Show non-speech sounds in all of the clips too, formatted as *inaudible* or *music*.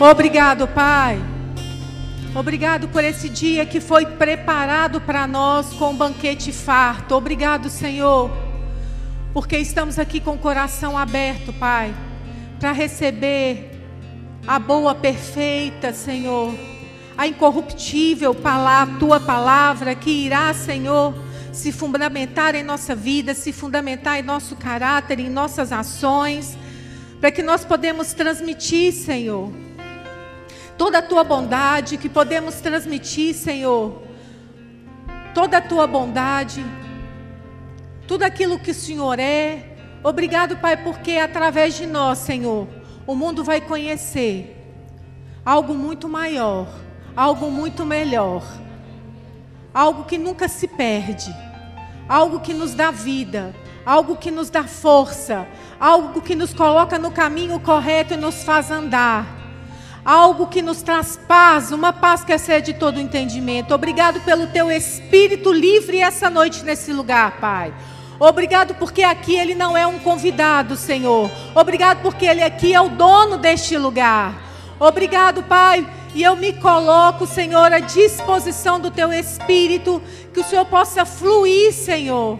Obrigado, Pai. Obrigado por esse dia que foi preparado para nós com um banquete farto. Obrigado, Senhor, porque estamos aqui com o coração aberto, Pai, para receber a boa, perfeita, Senhor, a incorruptível palavra, tua palavra que irá, Senhor, se fundamentar em nossa vida, se fundamentar em nosso caráter, em nossas ações, para que nós podemos transmitir, Senhor, toda a tua bondade, que podemos transmitir, Senhor, toda a tua bondade, tudo aquilo que o Senhor é. Obrigado, Pai, porque através de nós, Senhor, o mundo vai conhecer algo muito maior, algo muito melhor, algo que nunca se perde, algo que nos dá vida, algo que nos dá força, algo que nos coloca no caminho correto e nos faz andar. Algo que nos traz paz, uma paz que excede todo entendimento. Obrigado pelo teu espírito livre essa noite nesse lugar, Pai. Obrigado porque aqui ele não é um convidado, Senhor. Obrigado porque ele aqui é o dono deste lugar. Obrigado, Pai. E eu me coloco, Senhor, à disposição do teu espírito, que o Senhor possa fluir, Senhor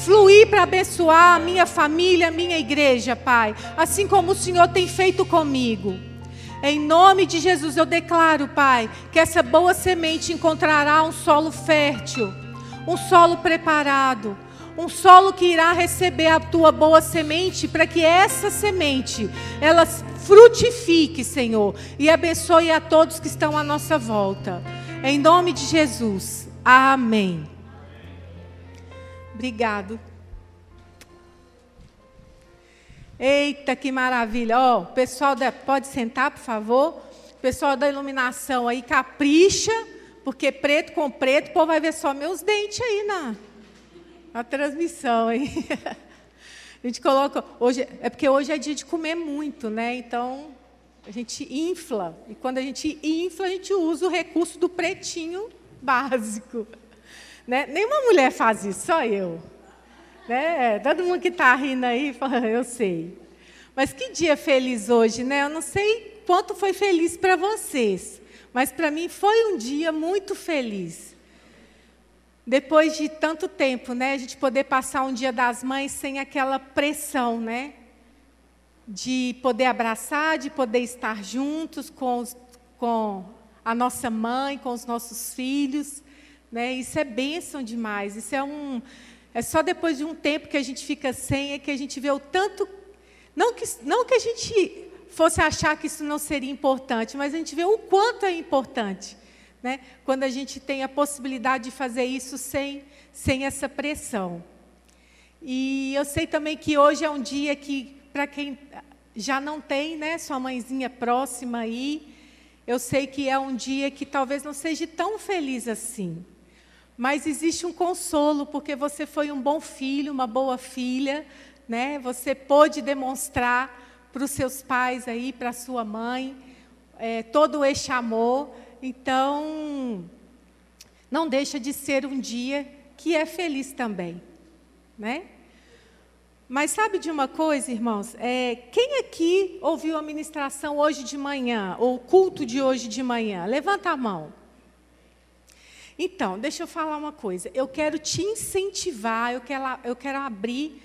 fluir para abençoar a minha família, a minha igreja, Pai, assim como o Senhor tem feito comigo. Em nome de Jesus eu declaro, Pai, que essa boa semente encontrará um solo fértil, um solo preparado, um solo que irá receber a tua boa semente, para que essa semente ela frutifique, Senhor, e abençoe a todos que estão à nossa volta. Em nome de Jesus. Amém. Obrigado. Eita, que maravilha. Ó, oh, pessoal, da, pode sentar, por favor. Pessoal da iluminação aí, capricha, porque preto com preto, o povo vai ver só meus dentes aí na, na transmissão. Aí. *laughs* A gente coloca. Hoje, é porque hoje é dia de comer muito, né? Então, a gente infla. E quando a gente infla, a gente usa o recurso do pretinho básico. *laughs* Né? Nenhuma mulher faz isso, só eu. Né? Todo mundo que está rindo aí, *laughs* eu sei. Mas que dia feliz hoje, né? Eu não sei quanto foi feliz para vocês, mas para mim foi um dia muito feliz. Depois de tanto tempo, né? A gente poder passar um dia das mães sem aquela pressão, né? De poder abraçar, de poder estar juntos com, os, com a nossa mãe, com os nossos filhos. Né? Isso é bênção demais. Isso é um. É só depois de um tempo que a gente fica sem é que a gente vê o tanto. Não que, não que a gente fosse achar que isso não seria importante, mas a gente vê o quanto é importante. Né? Quando a gente tem a possibilidade de fazer isso sem, sem essa pressão. E eu sei também que hoje é um dia que, para quem já não tem né, sua mãezinha próxima aí, eu sei que é um dia que talvez não seja tão feliz assim. Mas existe um consolo, porque você foi um bom filho, uma boa filha, né? Você pôde demonstrar para os seus pais aí, para a sua mãe, é, todo este amor. Então, não deixa de ser um dia que é feliz também, né? Mas sabe de uma coisa, irmãos? É, quem aqui ouviu a ministração hoje de manhã, ou o culto de hoje de manhã? Levanta a mão. Então, deixa eu falar uma coisa. Eu quero te incentivar, eu quero, eu quero abrir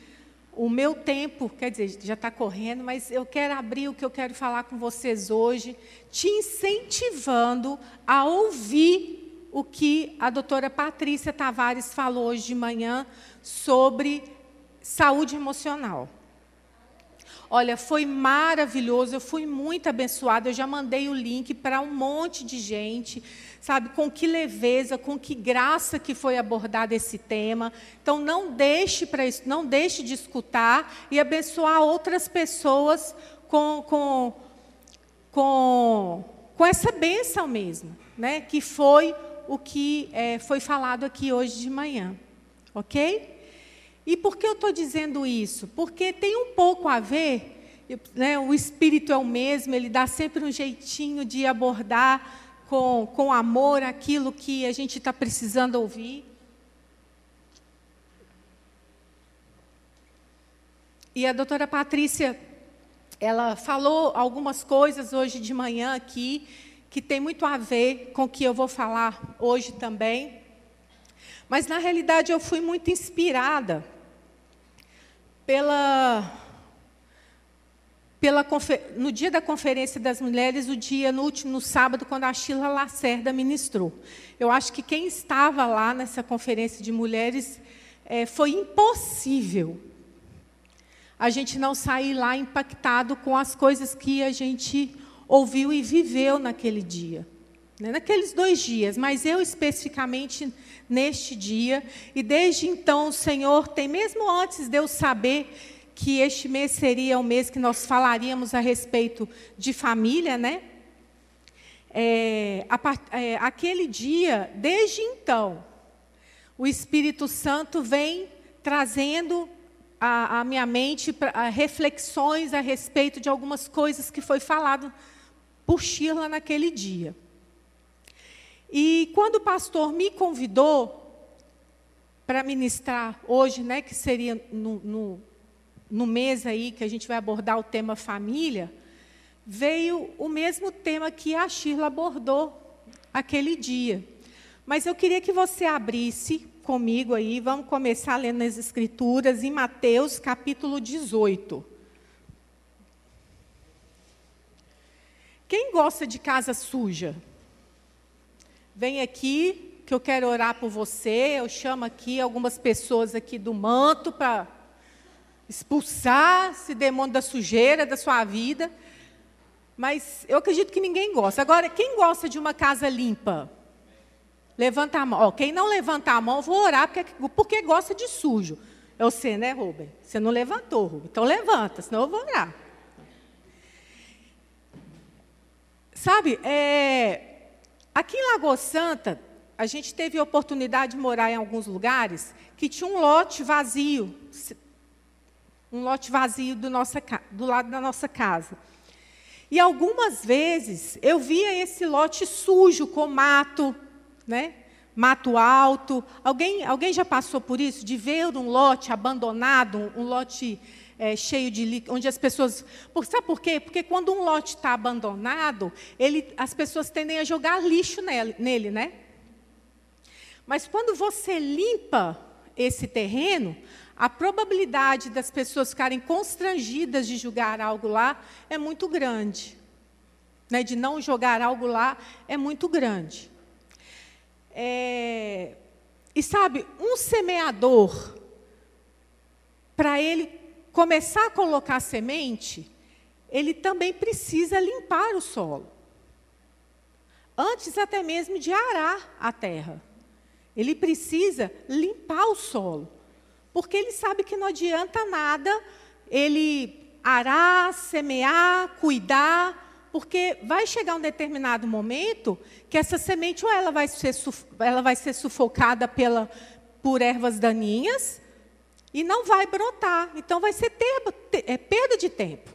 o meu tempo, quer dizer, já está correndo, mas eu quero abrir o que eu quero falar com vocês hoje, te incentivando a ouvir o que a doutora Patrícia Tavares falou hoje de manhã sobre saúde emocional. Olha, foi maravilhoso, eu fui muito abençoada, eu já mandei o link para um monte de gente sabe, com que leveza, com que graça que foi abordado esse tema. Então não deixe para isso, não deixe de escutar e abençoar outras pessoas com, com, com, com essa bênção mesmo, né? Que foi o que é, foi falado aqui hoje de manhã, ok? E por que eu estou dizendo isso? Porque tem um pouco a ver, né, o espírito é o mesmo, ele dá sempre um jeitinho de abordar com, com amor aquilo que a gente está precisando ouvir. E a doutora Patrícia ela falou algumas coisas hoje de manhã aqui que tem muito a ver com o que eu vou falar hoje também. Mas na realidade eu fui muito inspirada pela pela, no dia da Conferência das Mulheres, o dia no último no sábado, quando a Sheila Lacerda ministrou. Eu acho que quem estava lá nessa conferência de mulheres é, foi impossível a gente não sair lá impactado com as coisas que a gente ouviu e viveu naquele dia. Né? Naqueles dois dias, mas eu especificamente neste dia. E desde então o Senhor tem, mesmo antes de eu saber que este mês seria o mês que nós falaríamos a respeito de família, né? É, a, é, aquele dia, desde então, o Espírito Santo vem trazendo à, minha mente pra, a reflexões a respeito de algumas coisas que foi falado por Sheila naquele dia. E quando o pastor me convidou para ministrar hoje, né, que seria no, no no mês aí que a gente vai abordar o tema família, veio o mesmo tema que a Shirla abordou aquele dia. Mas eu queria que você abrisse comigo aí, vamos começar lendo as Escrituras em Mateus capítulo 18. Quem gosta de casa suja? Vem aqui, que eu quero orar por você. Eu chamo aqui algumas pessoas aqui do manto para expulsar esse demônio da sujeira da sua vida. Mas eu acredito que ninguém gosta. Agora, quem gosta de uma casa limpa? Levanta a mão. Ó, quem não levanta a mão, vou orar porque, porque gosta de sujo. É você, né, Rubem? Você não levantou, Rubem. Então levanta, senão eu vou orar. Sabe, é, aqui em Lagoa Santa, a gente teve a oportunidade de morar em alguns lugares que tinha um lote vazio, um lote vazio do, nossa, do lado da nossa casa. E algumas vezes eu via esse lote sujo, com mato, né? mato alto. Alguém, alguém já passou por isso? De ver um lote abandonado, um lote é, cheio de onde as pessoas. Por, sabe por quê? Porque quando um lote está abandonado, ele, as pessoas tendem a jogar lixo nele, nele, né? Mas quando você limpa esse terreno, a probabilidade das pessoas ficarem constrangidas de julgar algo lá é muito grande. Né, de não jogar algo lá é muito grande. É, e sabe, um semeador, para ele começar a colocar semente, ele também precisa limpar o solo. Antes até mesmo de arar a terra. Ele precisa limpar o solo porque ele sabe que não adianta nada ele arar, semear, cuidar, porque vai chegar um determinado momento que essa semente ou ela vai ser, ela vai ser sufocada pela, por ervas daninhas e não vai brotar. Então vai ser é, perda de tempo.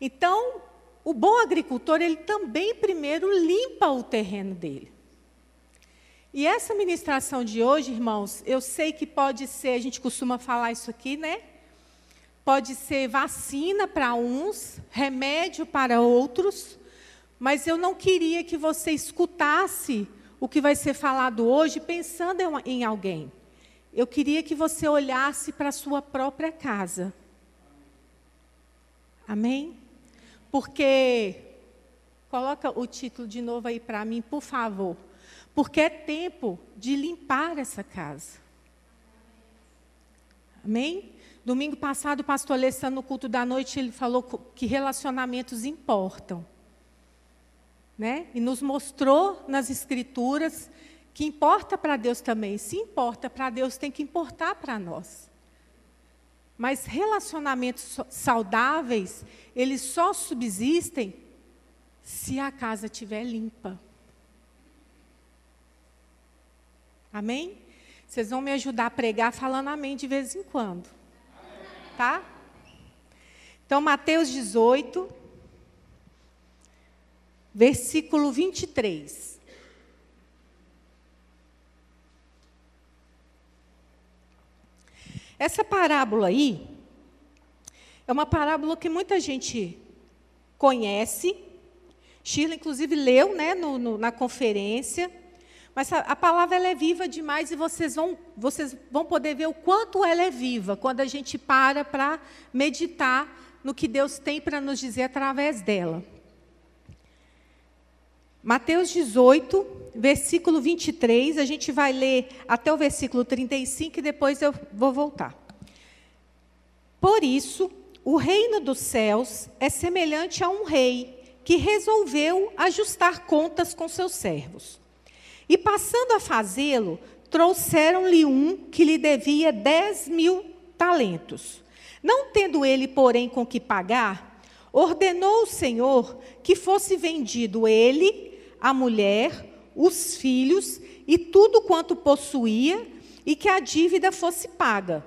Então, o bom agricultor, ele também primeiro limpa o terreno dele. E essa ministração de hoje, irmãos, eu sei que pode ser, a gente costuma falar isso aqui, né? Pode ser vacina para uns, remédio para outros, mas eu não queria que você escutasse o que vai ser falado hoje pensando em alguém. Eu queria que você olhasse para a sua própria casa. Amém? Porque, coloca o título de novo aí para mim, por favor porque é tempo de limpar essa casa. Amém? Domingo passado, o pastor Alessandro, no culto da noite, ele falou que relacionamentos importam. Né? E nos mostrou nas Escrituras que importa para Deus também. Se importa para Deus, tem que importar para nós. Mas relacionamentos saudáveis, eles só subsistem se a casa estiver limpa. Amém? Vocês vão me ajudar a pregar falando amém de vez em quando. Tá? Então, Mateus 18, versículo 23. Essa parábola aí, É uma parábola que muita gente conhece. Sheila, inclusive, leu né, no, no, na conferência. Mas a, a palavra é viva demais e vocês vão, vocês vão poder ver o quanto ela é viva quando a gente para para meditar no que Deus tem para nos dizer através dela. Mateus 18, versículo 23, a gente vai ler até o versículo 35 e depois eu vou voltar. Por isso, o reino dos céus é semelhante a um rei que resolveu ajustar contas com seus servos. E passando a fazê-lo, trouxeram-lhe um que lhe devia dez mil talentos. Não tendo ele, porém, com que pagar, ordenou o Senhor que fosse vendido ele, a mulher, os filhos e tudo quanto possuía, e que a dívida fosse paga.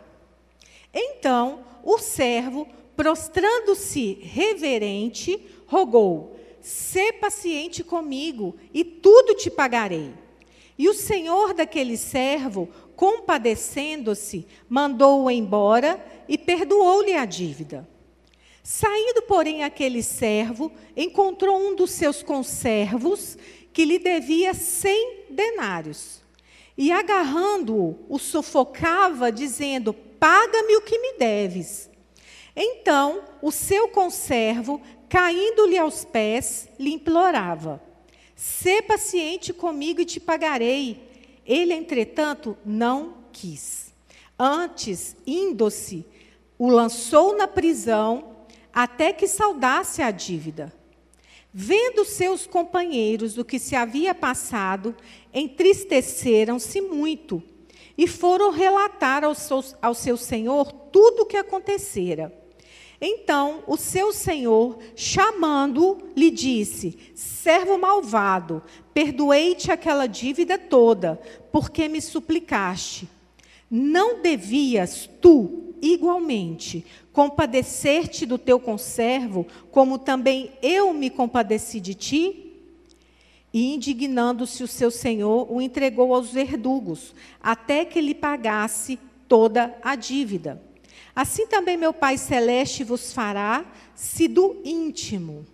Então o servo, prostrando-se reverente, rogou: Sê paciente comigo, e tudo te pagarei. E o senhor daquele servo, compadecendo-se, mandou-o embora e perdoou-lhe a dívida. Saindo, porém, aquele servo, encontrou um dos seus conservos que lhe devia cem denários. E agarrando-o, o sufocava, dizendo: Paga-me o que me deves. Então, o seu conservo, caindo-lhe aos pés, lhe implorava: Sê paciente comigo e te pagarei. Ele, entretanto, não quis. Antes, indo-se, o lançou na prisão até que saudasse a dívida. Vendo seus companheiros o que se havia passado, entristeceram-se muito e foram relatar ao seu, ao seu senhor tudo o que acontecera. Então o seu senhor, chamando-o, lhe disse: Servo malvado, perdoei-te aquela dívida toda, porque me suplicaste. Não devias tu, igualmente, compadecer-te do teu conservo, como também eu me compadeci de ti? E indignando-se o seu senhor, o entregou aos verdugos, até que lhe pagasse toda a dívida. Assim também meu Pai Celeste vos fará, se do íntimo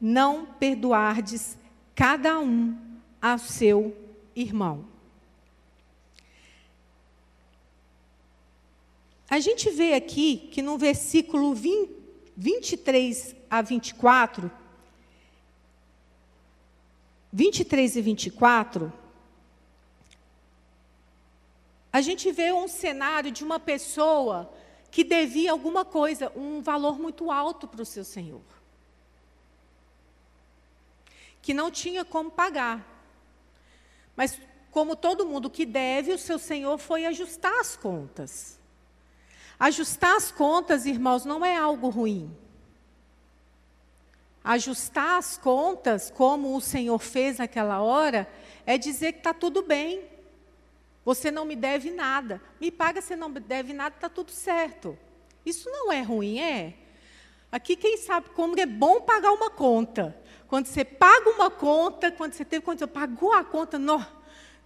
não perdoardes cada um a seu irmão. A gente vê aqui que no versículo 20, 23 a 24, 23 e 24, a gente vê um cenário de uma pessoa que devia alguma coisa, um valor muito alto para o seu senhor. Que não tinha como pagar. Mas, como todo mundo que deve, o seu senhor foi ajustar as contas. Ajustar as contas, irmãos, não é algo ruim. Ajustar as contas, como o Senhor fez naquela hora, é dizer que está tudo bem. Você não me deve nada. Me paga, você não me deve nada, está tudo certo. Isso não é ruim, é? Aqui, quem sabe como é bom pagar uma conta. Quando você paga uma conta, quando você teve, quando você pagou a conta, não,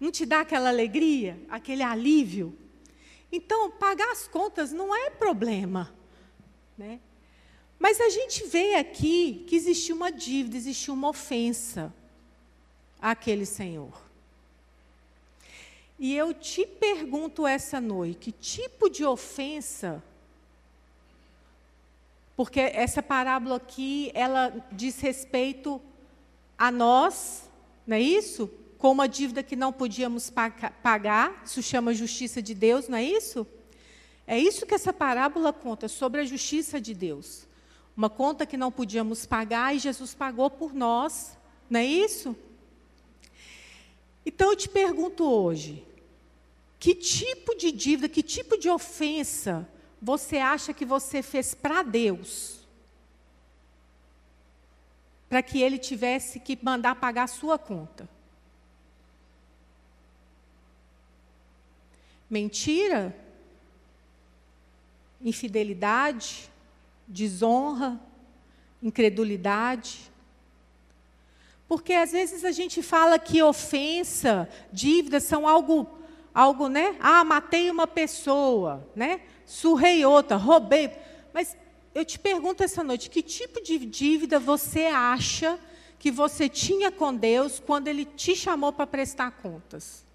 não te dá aquela alegria, aquele alívio? Então, pagar as contas não é problema. Né? Mas a gente vê aqui que existiu uma dívida, existiu uma ofensa àquele Senhor. E eu te pergunto essa noite, que tipo de ofensa? Porque essa parábola aqui, ela diz respeito a nós, não é isso? Com uma dívida que não podíamos pagar, isso chama justiça de Deus, não é isso? É isso que essa parábola conta, sobre a justiça de Deus. Uma conta que não podíamos pagar e Jesus pagou por nós, não é isso? Então eu te pergunto hoje: que tipo de dívida, que tipo de ofensa você acha que você fez para Deus? Para que ele tivesse que mandar pagar a sua conta? Mentira? Infidelidade? Desonra? Incredulidade? Porque às vezes a gente fala que ofensa, dívida são algo, algo, né? Ah, matei uma pessoa, né? Surrei outra, roubei. Mas eu te pergunto essa noite: que tipo de dívida você acha que você tinha com Deus quando Ele te chamou para prestar contas?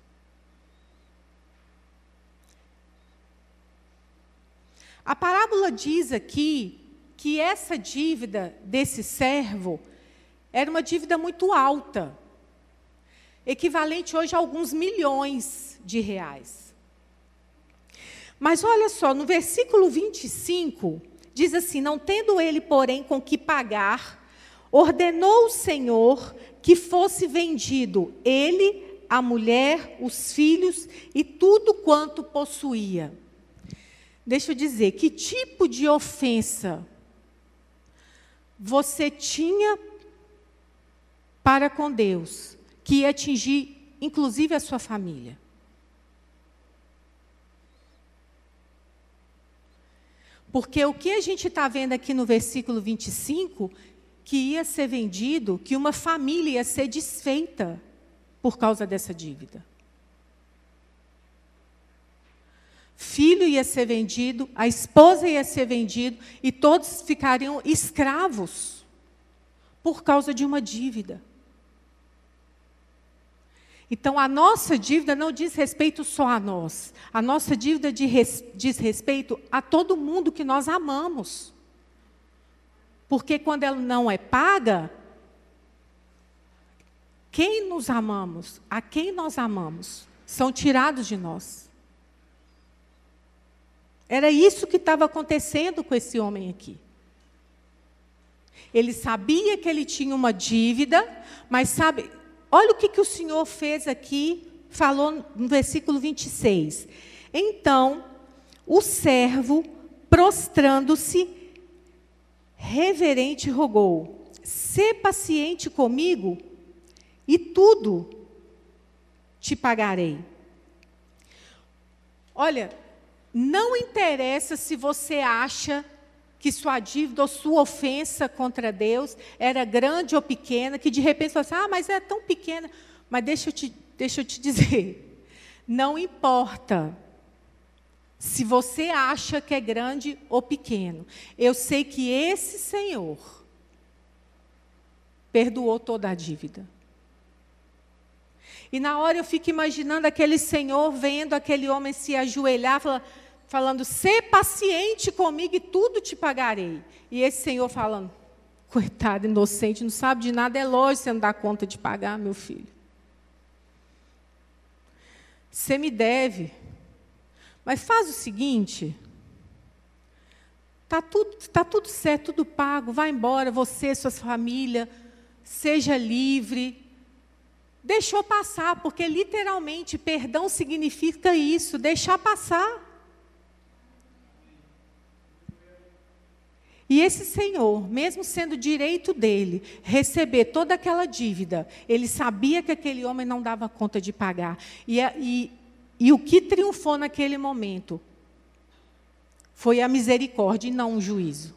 A parábola diz aqui que essa dívida desse servo era uma dívida muito alta, equivalente hoje a alguns milhões de reais. Mas olha só, no versículo 25, diz assim: Não tendo ele, porém, com que pagar, ordenou o Senhor que fosse vendido ele, a mulher, os filhos e tudo quanto possuía. Deixa eu dizer, que tipo de ofensa você tinha para com Deus que ia atingir, inclusive, a sua família? Porque o que a gente está vendo aqui no versículo 25, que ia ser vendido, que uma família ia ser desfeita por causa dessa dívida. Filho ia ser vendido, a esposa ia ser vendida e todos ficariam escravos por causa de uma dívida. Então, a nossa dívida não diz respeito só a nós. A nossa dívida diz respeito a todo mundo que nós amamos. Porque quando ela não é paga, quem nos amamos, a quem nós amamos, são tirados de nós. Era isso que estava acontecendo com esse homem aqui. Ele sabia que ele tinha uma dívida, mas sabe, Olha o que, que o Senhor fez aqui, falou no versículo 26. Então, o servo, prostrando-se, reverente, rogou: Sê paciente comigo, e tudo te pagarei. Olha, não interessa se você acha que sua dívida ou sua ofensa contra Deus era grande ou pequena, que de repente você fala assim, ah, mas é tão pequena. Mas deixa eu te, deixa eu te *laughs* dizer, não importa se você acha que é grande ou pequeno. Eu sei que esse Senhor perdoou toda a dívida. E na hora eu fico imaginando aquele Senhor vendo aquele homem se ajoelhar, falando, falando: "Sê paciente comigo e tudo te pagarei". E esse senhor falando: "Coitado, inocente, não sabe de nada, é lógico você não dá conta de pagar, meu filho. Você me deve. Mas faz o seguinte, Está tudo, tá tudo certo, tudo pago, vai embora, você, sua família, seja livre. Deixou passar, porque literalmente perdão significa isso, deixar passar. E esse senhor, mesmo sendo direito dele, receber toda aquela dívida, ele sabia que aquele homem não dava conta de pagar. E, e, e o que triunfou naquele momento foi a misericórdia e não o juízo.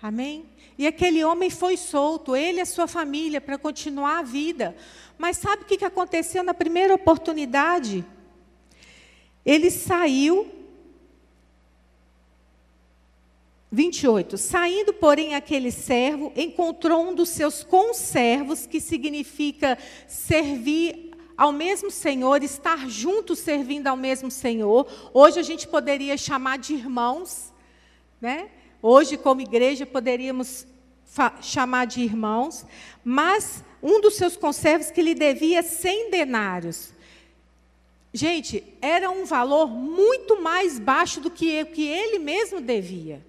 Amém? E aquele homem foi solto, ele e a sua família, para continuar a vida. Mas sabe o que aconteceu na primeira oportunidade? Ele saiu 28. Saindo, porém, aquele servo, encontrou um dos seus conservos, que significa servir ao mesmo Senhor, estar junto servindo ao mesmo Senhor. Hoje a gente poderia chamar de irmãos, né? Hoje, como igreja, poderíamos chamar de irmãos, mas um dos seus conservos que lhe devia 100 denários. Gente, era um valor muito mais baixo do que, que ele mesmo devia.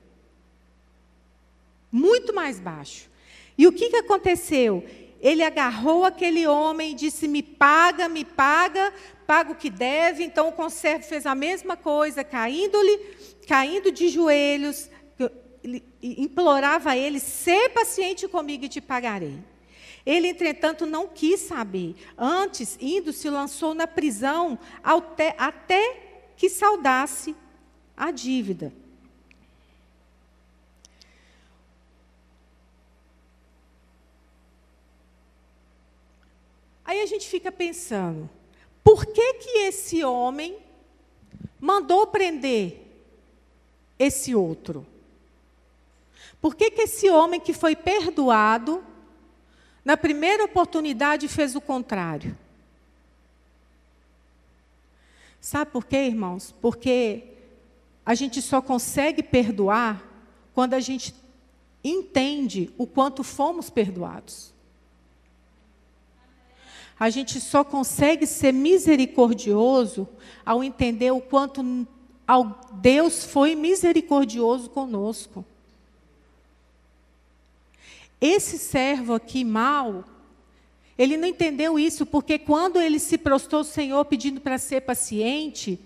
Muito mais baixo. E o que, que aconteceu? Ele agarrou aquele homem e disse: Me paga, me paga, paga o que deve. Então o conservo fez a mesma coisa, caindo-lhe, caindo de joelhos, implorava a ele: Sê paciente comigo e te pagarei. Ele, entretanto, não quis saber. Antes, indo, se lançou na prisão até, até que saudasse a dívida. Aí a gente fica pensando, por que que esse homem mandou prender esse outro? Por que, que esse homem que foi perdoado, na primeira oportunidade fez o contrário? Sabe por quê, irmãos? Porque a gente só consegue perdoar quando a gente entende o quanto fomos perdoados. A gente só consegue ser misericordioso ao entender o quanto Deus foi misericordioso conosco. Esse servo aqui mal, ele não entendeu isso, porque quando ele se prostou ao Senhor pedindo para ser paciente,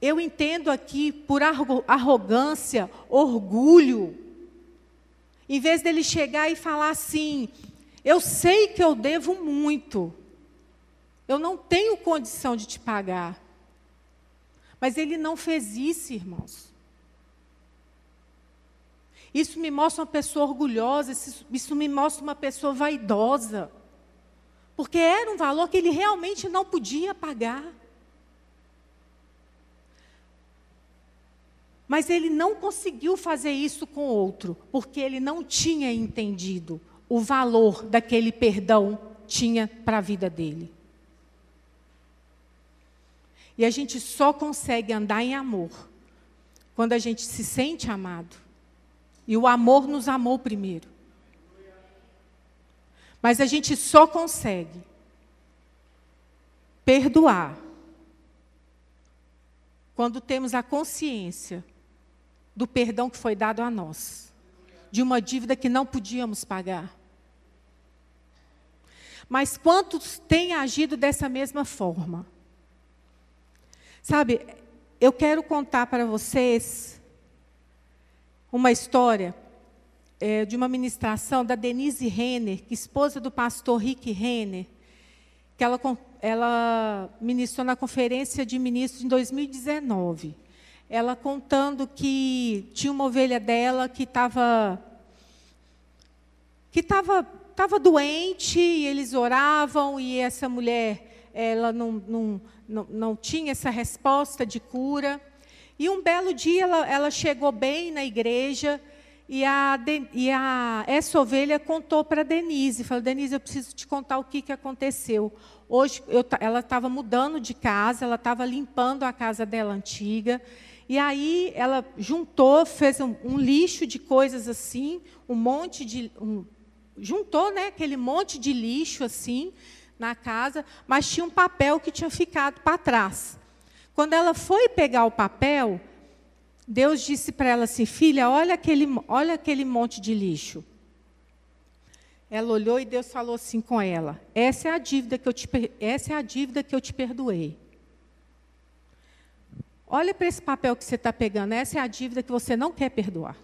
eu entendo aqui por arrogância, orgulho, em vez dele chegar e falar assim: eu sei que eu devo muito, eu não tenho condição de te pagar. Mas ele não fez isso, irmãos. Isso me mostra uma pessoa orgulhosa, isso, me mostra uma pessoa vaidosa. Porque era um valor que ele realmente não podia pagar. Mas ele não conseguiu fazer isso com outro, porque ele não tinha entendido o valor daquele perdão tinha para a vida dele. E a gente só consegue andar em amor quando a gente se sente amado. E o amor nos amou primeiro. Mas a gente só consegue perdoar quando temos a consciência do perdão que foi dado a nós, de uma dívida que não podíamos pagar. Mas quantos têm agido dessa mesma forma? Sabe, eu quero contar para vocês uma história é, de uma ministração da Denise Renner, esposa do pastor Rick Renner, que ela, ela ministrou na conferência de ministros em 2019. Ela contando que tinha uma ovelha dela que estava que estava estava doente e eles oravam e essa mulher ela não, não, não, não tinha essa resposta de cura. E um belo dia ela, ela chegou bem na igreja e, a, e a, essa ovelha contou para Denise, falou, Denise, eu preciso te contar o que, que aconteceu. Hoje eu, ela estava mudando de casa, ela estava limpando a casa dela antiga, e aí ela juntou, fez um, um lixo de coisas assim, um monte de. Um, juntou né, aquele monte de lixo assim na casa, mas tinha um papel que tinha ficado para trás. Quando ela foi pegar o papel, Deus disse para ela assim: Filha, olha aquele, olha aquele monte de lixo. Ela olhou e Deus falou assim com ela: Essa é a dívida que eu te, essa é a dívida que eu te perdoei. Olha para esse papel que você está pegando, essa é a dívida que você não quer perdoar.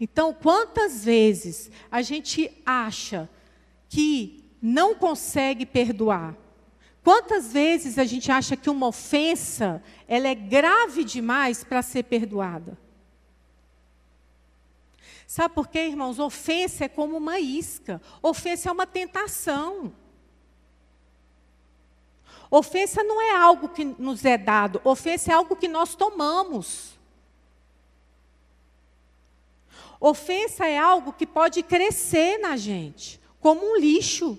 Então, quantas vezes a gente acha que não consegue perdoar, Quantas vezes a gente acha que uma ofensa ela é grave demais para ser perdoada? Sabe por quê, irmãos? Ofensa é como uma isca. Ofensa é uma tentação. Ofensa não é algo que nos é dado, ofensa é algo que nós tomamos. Ofensa é algo que pode crescer na gente, como um lixo.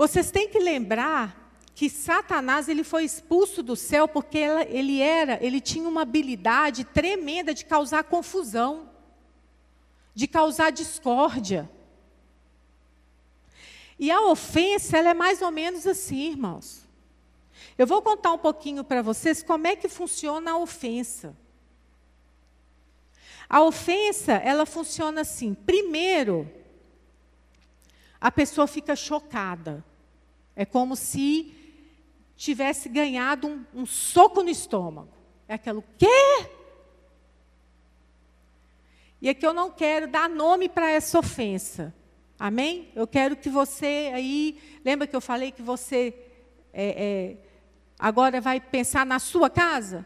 Vocês têm que lembrar que Satanás ele foi expulso do céu porque ele era, ele tinha uma habilidade tremenda de causar confusão, de causar discórdia. E a ofensa, ela é mais ou menos assim, irmãos. Eu vou contar um pouquinho para vocês como é que funciona a ofensa. A ofensa, ela funciona assim. Primeiro, a pessoa fica chocada. É como se tivesse ganhado um, um soco no estômago. É aquilo, quê? E aqui eu não quero dar nome para essa ofensa. Amém? Eu quero que você aí. Lembra que eu falei que você é, é, agora vai pensar na sua casa?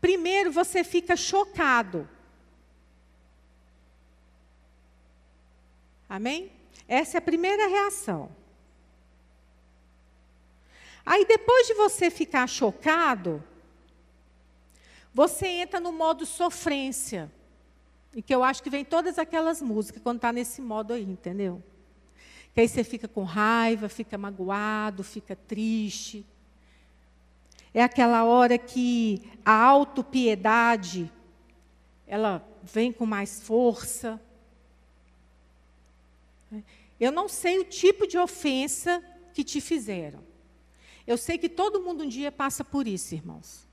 Primeiro você fica chocado. Amém? Essa é a primeira reação. Aí depois de você ficar chocado, você entra no modo sofrência. E que eu acho que vem todas aquelas músicas quando está nesse modo aí, entendeu? Que aí você fica com raiva, fica magoado, fica triste. É aquela hora que a autopiedade, ela vem com mais força. Eu não sei o tipo de ofensa que te fizeram. Eu sei que todo mundo um dia passa por isso, irmãos.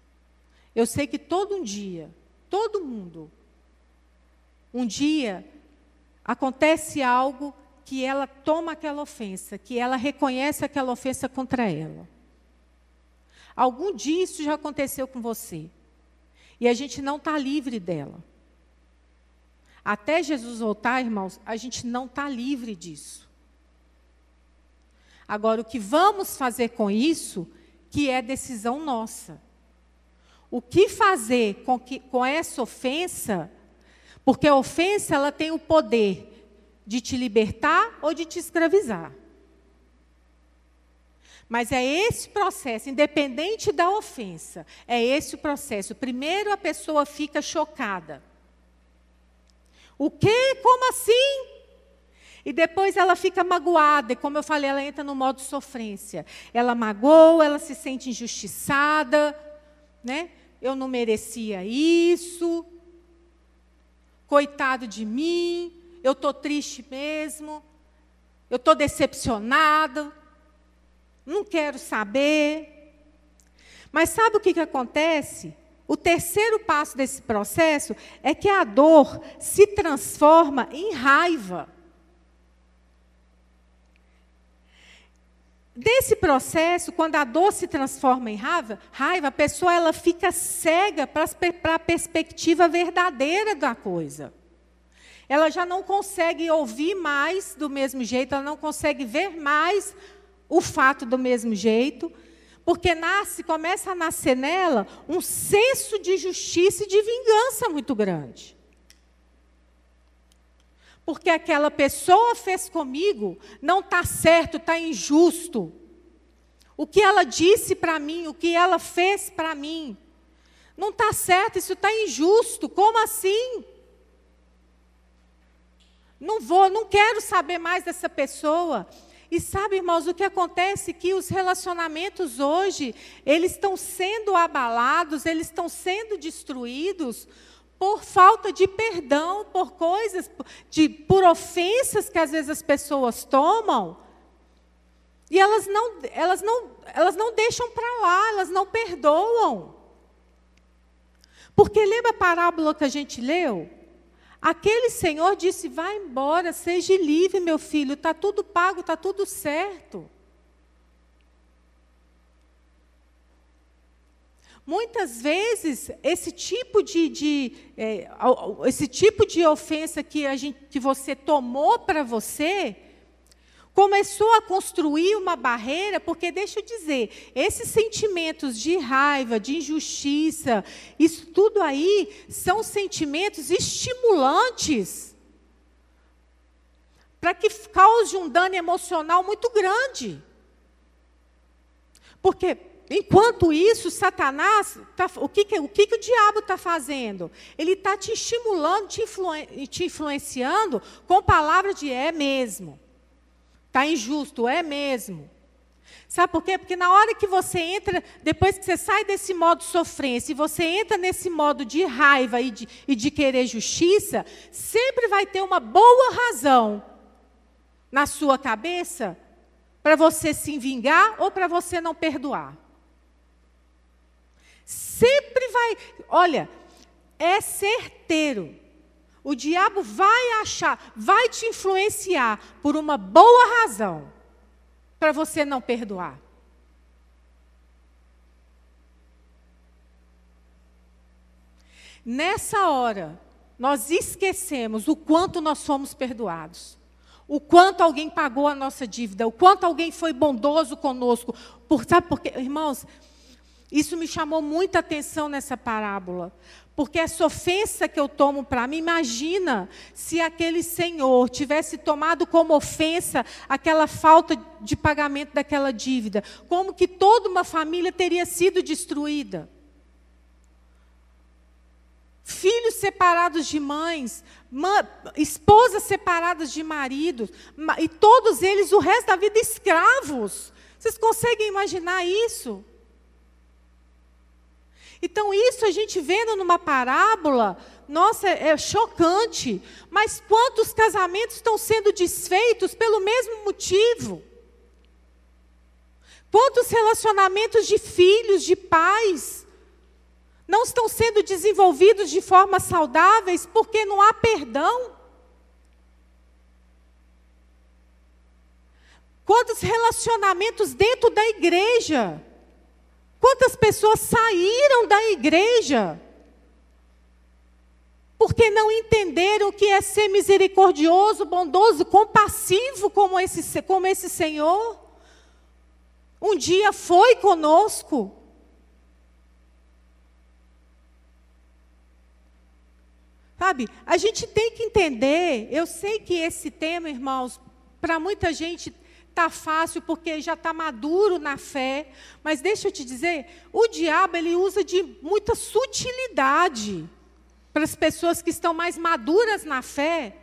Eu sei que todo um dia, todo mundo, um dia acontece algo que ela toma aquela ofensa, que ela reconhece aquela ofensa contra ela. Algum dia isso já aconteceu com você. E a gente não está livre dela. Até Jesus voltar, irmãos, a gente não está livre disso. Agora, o que vamos fazer com isso, que é decisão nossa. O que fazer com, que, com essa ofensa, porque a ofensa ela tem o poder de te libertar ou de te escravizar. Mas é esse processo, independente da ofensa, é esse o processo. Primeiro a pessoa fica chocada. O quê? Como assim? E depois ela fica magoada, e como eu falei, ela entra no modo sofrência. Ela magoa, ela se sente injustiçada, né? Eu não merecia isso. Coitado de mim, eu estou triste mesmo. Eu estou decepcionado. Não quero saber. Mas sabe o que, que acontece? O terceiro passo desse processo é que a dor se transforma em raiva. Desse processo, quando a dor se transforma em raiva, raiva a pessoa ela fica cega para a perspectiva verdadeira da coisa. Ela já não consegue ouvir mais do mesmo jeito, ela não consegue ver mais o fato do mesmo jeito, porque nasce, começa a nascer nela um senso de justiça e de vingança muito grande. Porque aquela pessoa fez comigo, não está certo, está injusto. O que ela disse para mim, o que ela fez para mim, não está certo, isso está injusto. Como assim? Não vou, não quero saber mais dessa pessoa. E sabe, irmãos, o que acontece que os relacionamentos hoje, eles estão sendo abalados, eles estão sendo destruídos por falta de perdão, por coisas, de, por ofensas que às vezes as pessoas tomam. E elas não, elas não, elas não deixam para lá, elas não perdoam. Porque lembra a parábola que a gente leu? Aquele senhor disse: Vá embora, seja livre, meu filho, está tudo pago, está tudo certo. Muitas vezes, esse tipo de, de é, esse tipo de ofensa que, a gente, que você tomou para você, começou a construir uma barreira, porque deixa eu dizer, esses sentimentos de raiva, de injustiça, isso tudo aí são sentimentos estimulantes para que cause um dano emocional muito grande. Porque Enquanto isso, Satanás, tá, o, que, que, o que, que o diabo está fazendo? Ele está te estimulando, te, influen, te influenciando com palavras de é mesmo. Está injusto, é mesmo. Sabe por quê? Porque na hora que você entra, depois que você sai desse modo sofrência e você entra nesse modo de raiva e de, e de querer justiça, sempre vai ter uma boa razão na sua cabeça para você se vingar ou para você não perdoar. Sempre vai. Olha, é certeiro. O diabo vai achar, vai te influenciar por uma boa razão para você não perdoar. Nessa hora, nós esquecemos o quanto nós fomos perdoados. O quanto alguém pagou a nossa dívida, o quanto alguém foi bondoso conosco. Por, sabe por quê? Irmãos, Isso me chamou muita atenção nessa parábola. Porque essa ofensa que eu tomo para mim, imagina se aquele senhor tivesse tomado como ofensa aquela falta de pagamento daquela dívida. Como que toda uma família teria sido destruída? Filhos separados de mães, esposas separadas de maridos, e todos eles o resto da vida escravos. Vocês conseguem imaginar isso? Então, isso a gente vendo numa parábola, nossa, é chocante. Mas quantos casamentos estão sendo desfeitos pelo mesmo motivo? Quantos relacionamentos de filhos, de pais, não estão sendo desenvolvidos de forma saudáveis porque não há perdão? Quantos relacionamentos dentro da igreja? Quantas pessoas saíram da igreja porque não entenderam o que é ser misericordioso, bondoso, compassivo como esse, como esse Senhor? Um dia foi conosco. Sabe, a gente tem que entender, eu sei que esse tema, irmãos, para muita gente Está fácil porque já está maduro na fé. Mas deixa eu te dizer, o diabo ele usa de muita sutilidade para as pessoas que estão mais maduras na fé,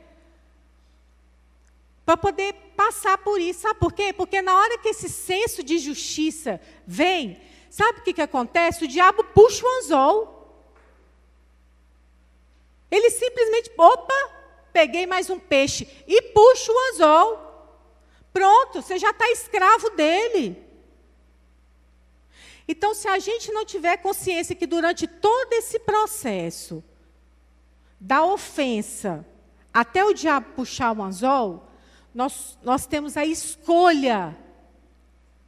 para poder passar por isso. Sabe por quê? Porque na hora que esse senso de justiça vem, sabe o que, que acontece? O diabo puxa o anzol. Ele simplesmente, opa, peguei mais um peixe e puxa o anzol. Pronto, você já está escravo dele. Então, se a gente não tiver consciência que durante todo esse processo da ofensa até o diabo puxar o anzol, nós, nós temos a escolha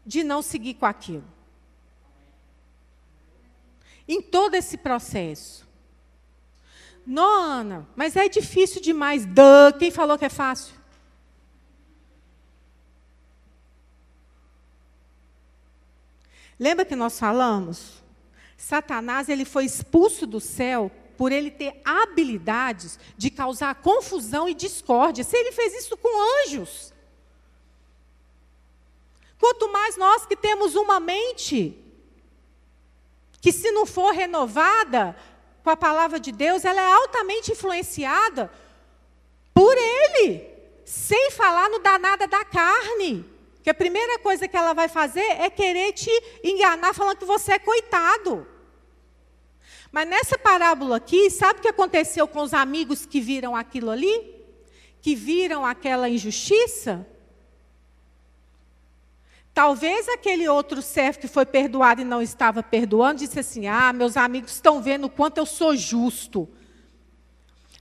de não seguir com aquilo. Em todo esse processo. Não, Ana, mas é difícil demais. Duh, quem falou que é fácil? Lembra que nós falamos? Satanás ele foi expulso do céu por ele ter habilidades de causar confusão e discórdia. Se ele fez isso com anjos. Quanto mais nós que temos uma mente que se não for renovada com a palavra de Deus, ela é altamente influenciada por ele, sem falar no danada da carne. Que a primeira coisa que ela vai fazer é querer te enganar falando que você é coitado. Mas nessa parábola aqui, sabe o que aconteceu com os amigos que viram aquilo ali? Que viram aquela injustiça? Talvez aquele outro servo que foi perdoado e não estava perdoando disse assim: Ah, meus amigos estão vendo o quanto eu sou justo.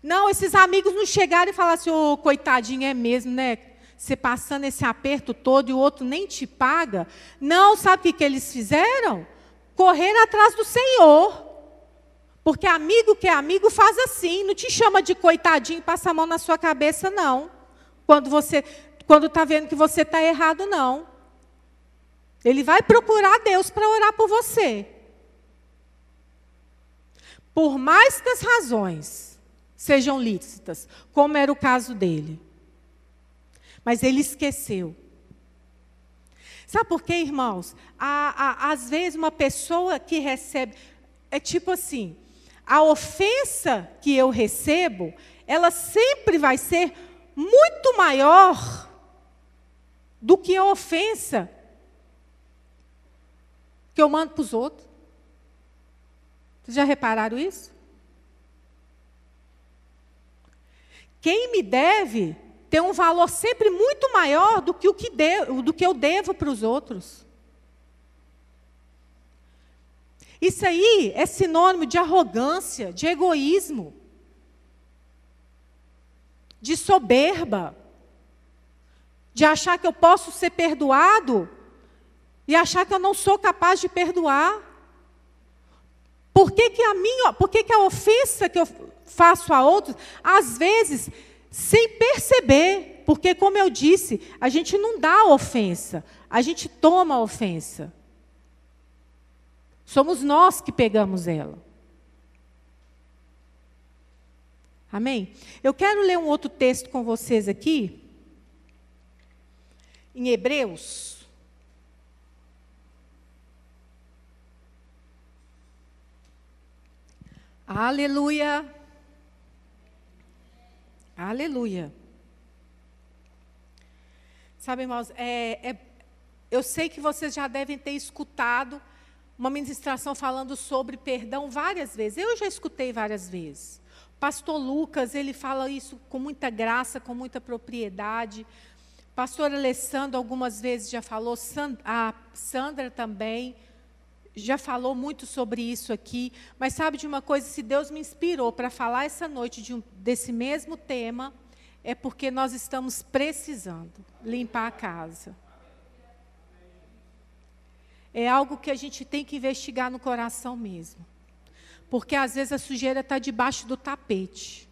Não, esses amigos não chegaram e falaram assim: Ô, oh, coitadinho, é mesmo, né? Você passando esse aperto todo e o outro nem te paga. Não, sabe o que, que eles fizeram? Correr atrás do Senhor. Porque amigo que é amigo faz assim, não te chama de coitadinho e passa a mão na sua cabeça, não. Quando você quando está vendo que você está errado, não. Ele vai procurar Deus para orar por você. Por mais que as razões sejam lícitas, como era o caso dele. Mas ele esqueceu. Sabe por quê, irmãos? às vezes, uma pessoa que recebe. É tipo assim: a ofensa que eu recebo, ela sempre vai ser muito maior do que a ofensa que eu mando para os outros. Vocês já repararam isso? Quem me deve tem um valor sempre muito maior do que o que, de, do que eu devo para os outros. Isso aí é sinônimo de arrogância, de egoísmo, de soberba, de achar que eu posso ser perdoado e achar que eu não sou capaz de perdoar. Por que, que a minha, por que, que a ofensa que eu faço a outros, às vezes sem perceber, porque, como eu disse, a gente não dá ofensa, a gente toma ofensa. Somos nós que pegamos ela. Amém? Eu quero ler um outro texto com vocês aqui, em Hebreus. Aleluia. Aleluia. Sabe, irmãos, é, é, eu sei que vocês já devem ter escutado uma ministração falando sobre perdão várias vezes. Eu já escutei várias vezes. Pastor Lucas, ele fala isso com muita graça, com muita propriedade. Pastor Alessandro, algumas vezes já falou, a Sandra também já falou muito sobre isso aqui, mas sabe de uma coisa, se Deus me inspirou para falar essa noite de um, desse mesmo tema, é porque nós estamos precisando limpar a casa. É algo que a gente tem que investigar no coração mesmo. Porque às vezes a sujeira está debaixo do tapete.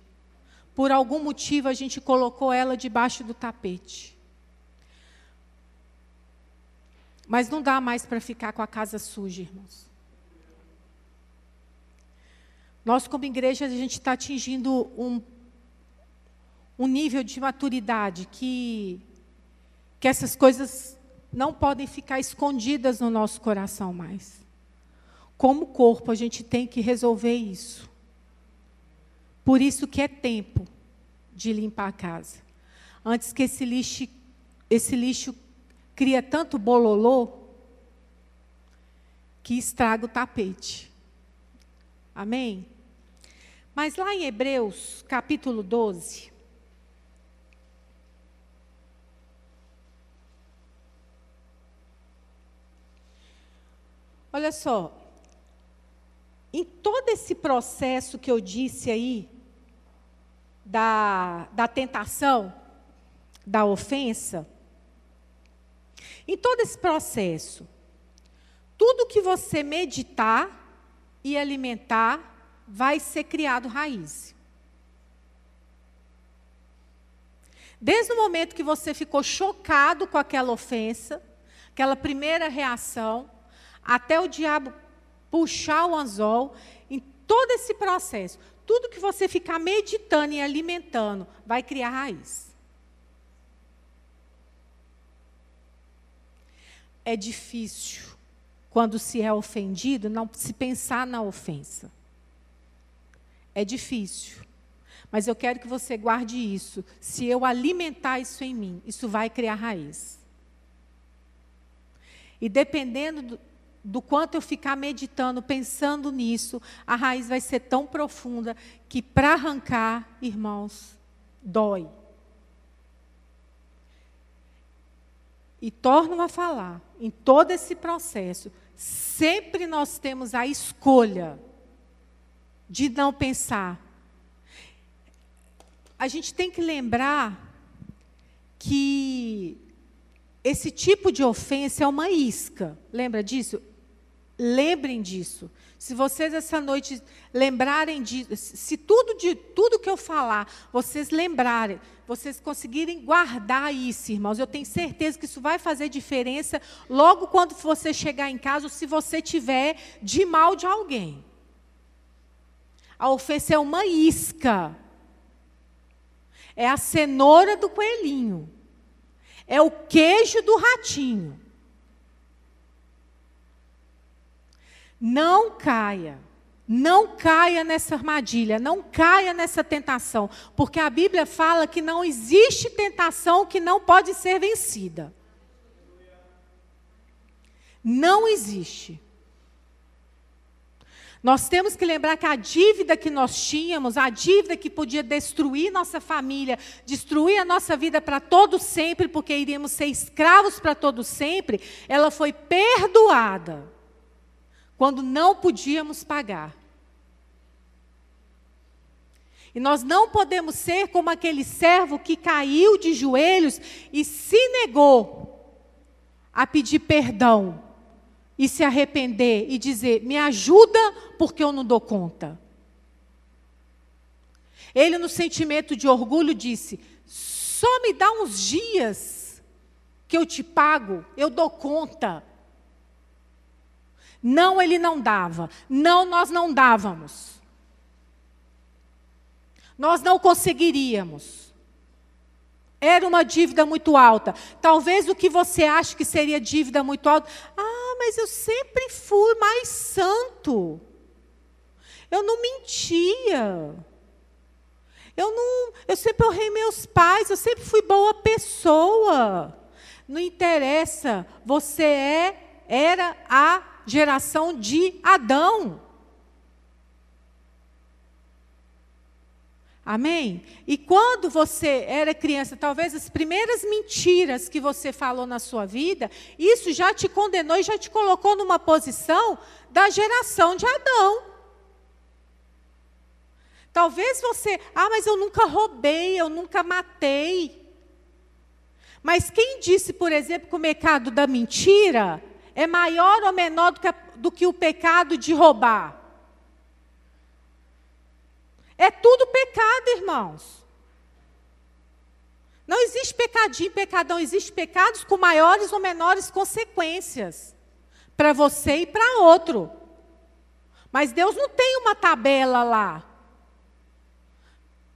Por algum motivo a gente colocou ela debaixo do tapete. Mas não dá mais para ficar com a casa suja, irmãos. Nós, como igreja, a gente está atingindo um, um nível de maturidade que, que essas coisas não podem ficar escondidas no nosso coração mais. Como corpo, a gente tem que resolver isso. Por isso que é tempo de limpar a casa. Antes que esse lixo, esse lixo cria tanto bololô que estraga o tapete. Amém? Mas lá em Hebreus, capítulo 12, Olha só, em todo esse processo que eu disse aí, da, da tentação, da ofensa, em todo esse processo, tudo que você meditar e alimentar vai ser criado raiz. Desde o momento que você ficou chocado com aquela ofensa, aquela primeira reação, até o diabo puxar o anzol, em todo esse processo, tudo que você ficar meditando e alimentando vai criar raiz. É difícil, quando se é ofendido, não se pensar na ofensa. É difícil. Mas eu quero que você guarde isso. Se eu alimentar isso em mim, isso vai criar raiz. E dependendo do, do quanto eu ficar meditando, pensando nisso, a raiz vai ser tão profunda que para arrancar, irmãos, dói. E torno a falar, em todo esse processo, sempre nós temos a escolha de não pensar. A gente tem que lembrar que esse tipo de ofensa é uma isca. Lembra disso? Lembrem disso. Se vocês essa noite lembrarem disso, se tudo de tudo que eu falar, vocês lembrarem, vocês conseguirem guardar isso, irmãos, eu tenho certeza que isso vai fazer diferença logo quando você chegar em casa, ou se você tiver de mal de alguém. A ofensa é uma isca. É a cenoura do coelhinho. É o queijo do ratinho. Não caia. Não caia nessa armadilha, não caia nessa tentação, porque a Bíblia fala que não existe tentação que não pode ser vencida. Não existe. Nós temos que lembrar que a dívida que nós tínhamos, a dívida que podia destruir nossa família, destruir a nossa vida para todo sempre, porque iríamos ser escravos para todo sempre, ela foi perdoada quando não podíamos pagar. E nós não podemos ser como aquele servo que caiu de joelhos e se negou a pedir perdão e se arrepender e dizer: me ajuda porque eu não dou conta. Ele, no sentimento de orgulho, disse: só me dá uns dias que eu te pago, eu dou conta. Não, ele não dava. Não, nós não dávamos. Nós não conseguiríamos. Era uma dívida muito alta. Talvez o que você acha que seria dívida muito alta. Ah, mas eu sempre fui mais santo. Eu não mentia. Eu não, eu sempre honrei meus pais, eu sempre fui boa pessoa. Não interessa, você é era a geração de Adão. Amém? E quando você era criança, talvez as primeiras mentiras que você falou na sua vida, isso já te condenou e já te colocou numa posição da geração de Adão. Talvez você, ah, mas eu nunca roubei, eu nunca matei. Mas quem disse, por exemplo, que o pecado da mentira é maior ou menor do que, do que o pecado de roubar? É tudo pecado, irmãos. Não existe pecadinho, pecadão, existe pecados com maiores ou menores consequências para você e para outro. Mas Deus não tem uma tabela lá.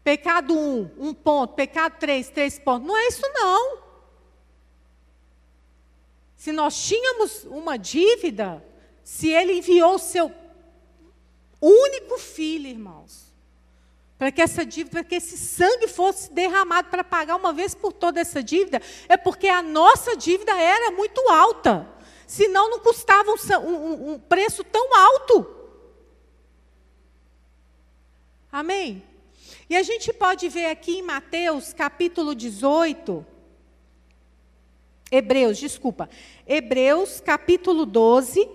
Pecado 1, um, um ponto. Pecado 3, três pontos. Não é isso, não. Se nós tínhamos uma dívida, se ele enviou o seu único filho, irmãos, para que essa dívida, para que esse sangue fosse derramado para pagar uma vez por toda essa dívida, é porque a nossa dívida era muito alta. Senão não custava um, um, um preço tão alto. Amém? E a gente pode ver aqui em Mateus capítulo 18, Hebreus, desculpa. Hebreus, capítulo 12.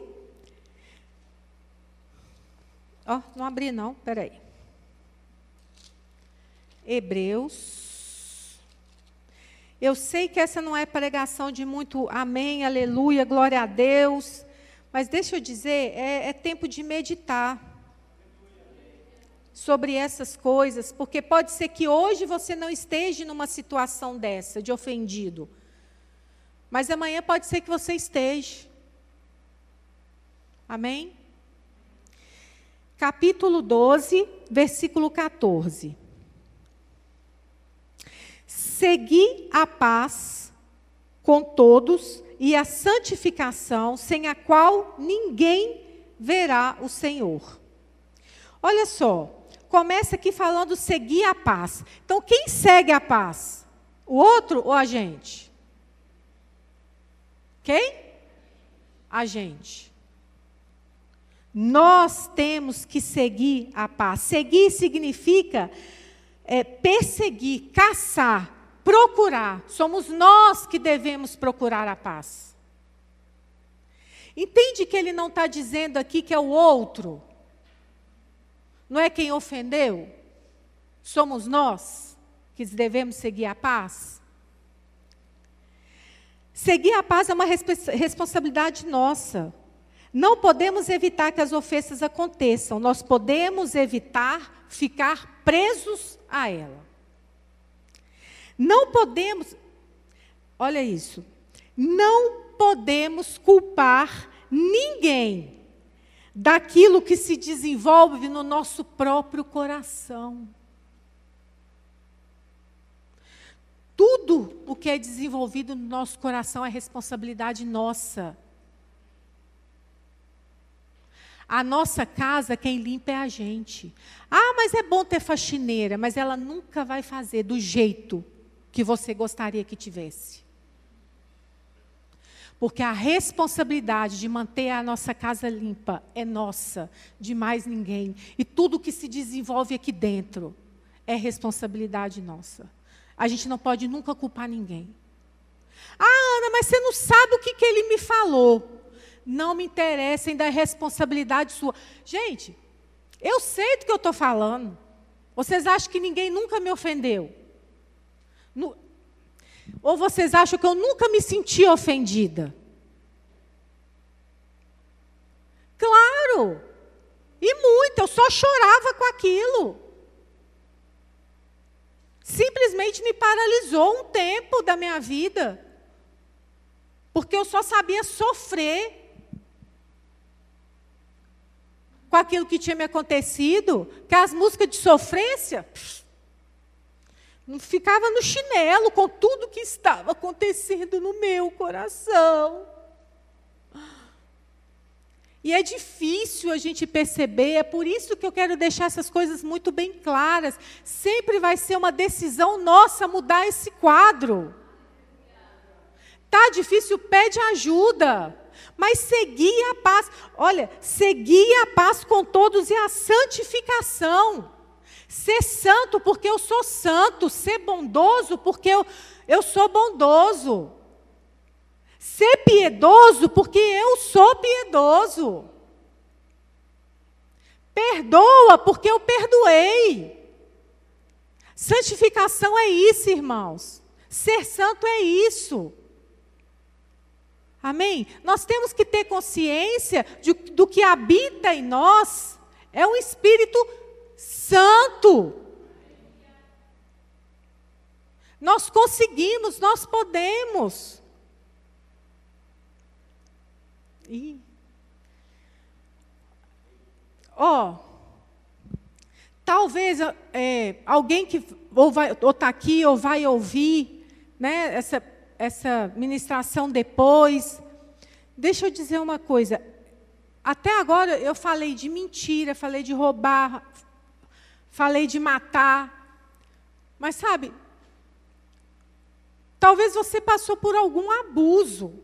Ó, oh, não abri não, peraí. Hebreus. Eu sei que essa não é pregação de muito amém, aleluia, glória a Deus. Mas deixa eu dizer, é, é tempo de meditar sobre essas coisas, porque pode ser que hoje você não esteja numa situação dessa, de ofendido. Mas amanhã pode ser que você esteja. Amém? Capítulo 12, versículo 14. Segui a paz com todos e a santificação, sem a qual ninguém verá o Senhor. Olha só, começa aqui falando seguir a paz. Então, quem segue a paz? O outro ou a gente? Quem? A gente. Nós temos que seguir a paz. Seguir significa é, perseguir, caçar, procurar. Somos nós que devemos procurar a paz. Entende que ele não está dizendo aqui que é o outro? Não é quem ofendeu? Somos nós que devemos seguir a paz? Seguir a paz é uma responsabilidade nossa. Não podemos evitar que as ofensas aconteçam, nós podemos evitar ficar presos a ela. Não podemos, olha isso, não podemos culpar ninguém daquilo que se desenvolve no nosso próprio coração. Tudo o que é desenvolvido no nosso coração é responsabilidade nossa. A nossa casa, quem limpa é a gente. Ah, mas é bom ter faxineira, mas ela nunca vai fazer do jeito que você gostaria que tivesse. Porque a responsabilidade de manter a nossa casa limpa é nossa, de mais ninguém. E tudo que se desenvolve aqui dentro é responsabilidade nossa. A gente não pode nunca culpar ninguém. Ah, Ana, mas você não sabe o que, que ele me falou. Não me interessa, ainda é responsabilidade sua. Gente, eu sei do que eu estou falando. Vocês acham que ninguém nunca me ofendeu? No... Ou vocês acham que eu nunca me senti ofendida? Claro! E muito, eu só chorava com aquilo simplesmente me paralisou um tempo da minha vida. Porque eu só sabia sofrer. com aquilo que tinha me acontecido, que as músicas de sofrência, não ficava no chinelo com tudo que estava acontecendo no meu coração. E é difícil a gente perceber, é por isso que eu quero deixar essas coisas muito bem claras. Sempre vai ser uma decisão nossa mudar esse quadro. Tá difícil, pede ajuda. Mas seguir a paz. Olha, seguir a paz com todos e a santificação. Ser santo porque eu sou santo. Ser bondoso porque eu, eu sou bondoso. Ser piedoso porque eu sou piedoso. Perdoa porque eu perdoei. Santificação é isso, irmãos. Ser santo é isso. Amém? Nós temos que ter consciência de, do que habita em nós é o Espírito Santo. Nós conseguimos, nós podemos. E ó, oh, talvez é, alguém que ou está aqui ou vai ouvir, né, essa essa ministração depois. Deixa eu dizer uma coisa. Até agora eu falei de mentira, falei de roubar, falei de matar. Mas sabe, talvez você passou por algum abuso.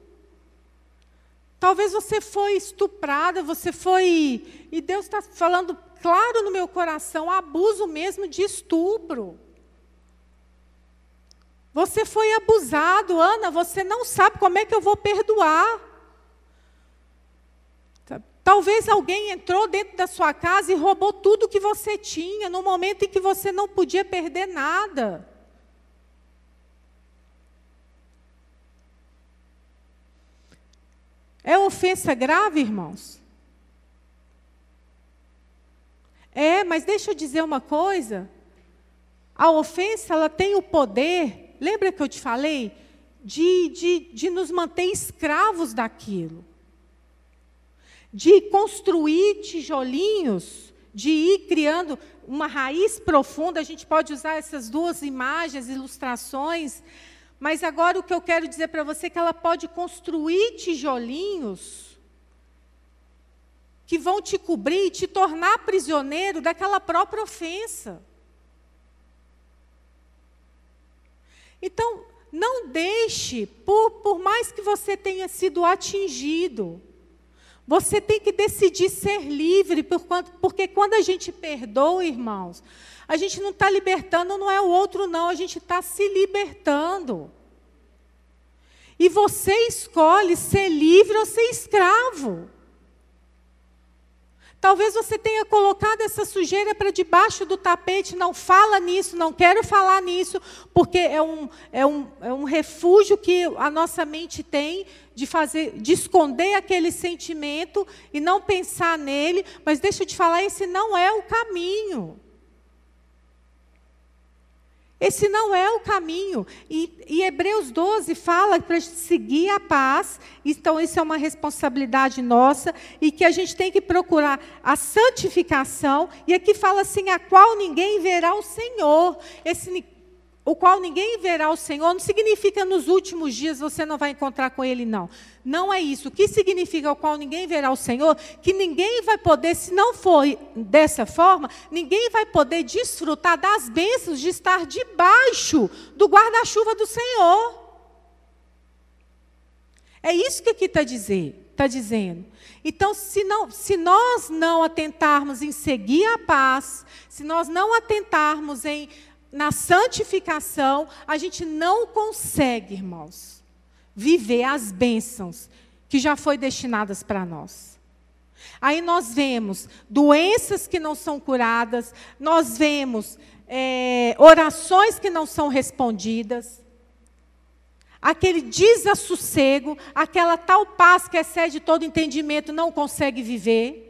Talvez você foi estuprada, você foi. E Deus está falando claro no meu coração abuso mesmo de estupro. Você foi abusado, Ana, você não sabe como é que eu vou perdoar. Talvez alguém entrou dentro da sua casa e roubou tudo que você tinha, no momento em que você não podia perder nada. É ofensa grave, irmãos? É, mas deixa eu dizer uma coisa. A ofensa, ela tem o poder Lembra que eu te falei? De, de, de nos manter escravos daquilo. De construir tijolinhos, de ir criando uma raiz profunda. A gente pode usar essas duas imagens, ilustrações. Mas agora o que eu quero dizer para você é que ela pode construir tijolinhos que vão te cobrir e te tornar prisioneiro daquela própria ofensa. Então, não deixe, por, por mais que você tenha sido atingido, você tem que decidir ser livre, porque quando a gente perdoa, irmãos, a gente não está libertando, não é o outro, não, a gente está se libertando. E você escolhe ser livre ou ser escravo. Talvez você tenha colocado essa sujeira para debaixo do tapete, não fala nisso, não quero falar nisso, porque é um, é um, é um refúgio que a nossa mente tem de fazer, de esconder aquele sentimento e não pensar nele, mas deixa eu te falar, esse não é o caminho. Esse não é o caminho. E, e Hebreus 12 fala para seguir a paz. Então, isso é uma responsabilidade nossa. E que a gente tem que procurar a santificação. E aqui fala assim: a qual ninguém verá o Senhor. Esse o qual ninguém verá o Senhor, não significa nos últimos dias você não vai encontrar com Ele, não. Não é isso. O que significa o qual ninguém verá o Senhor? Que ninguém vai poder, se não for dessa forma, ninguém vai poder desfrutar das bênçãos de estar debaixo do guarda-chuva do Senhor. É isso que aqui está tá dizendo. Então, se, não, se nós não atentarmos em seguir a paz, se nós não atentarmos em na santificação, a gente não consegue, irmãos, viver as bênçãos que já foi destinadas para nós. Aí nós vemos doenças que não são curadas, nós vemos é, orações que não são respondidas, aquele desassossego, aquela tal paz que excede todo entendimento, não consegue viver.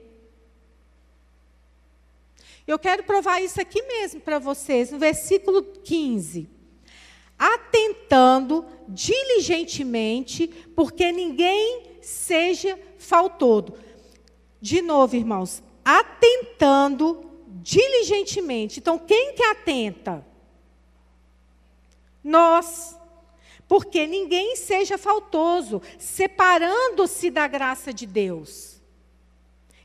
Eu quero provar isso aqui mesmo para vocês, no versículo 15. Atentando diligentemente, porque ninguém seja faltoso. De novo, irmãos, atentando diligentemente. Então, quem que atenta? Nós. Porque ninguém seja faltoso, separando-se da graça de Deus.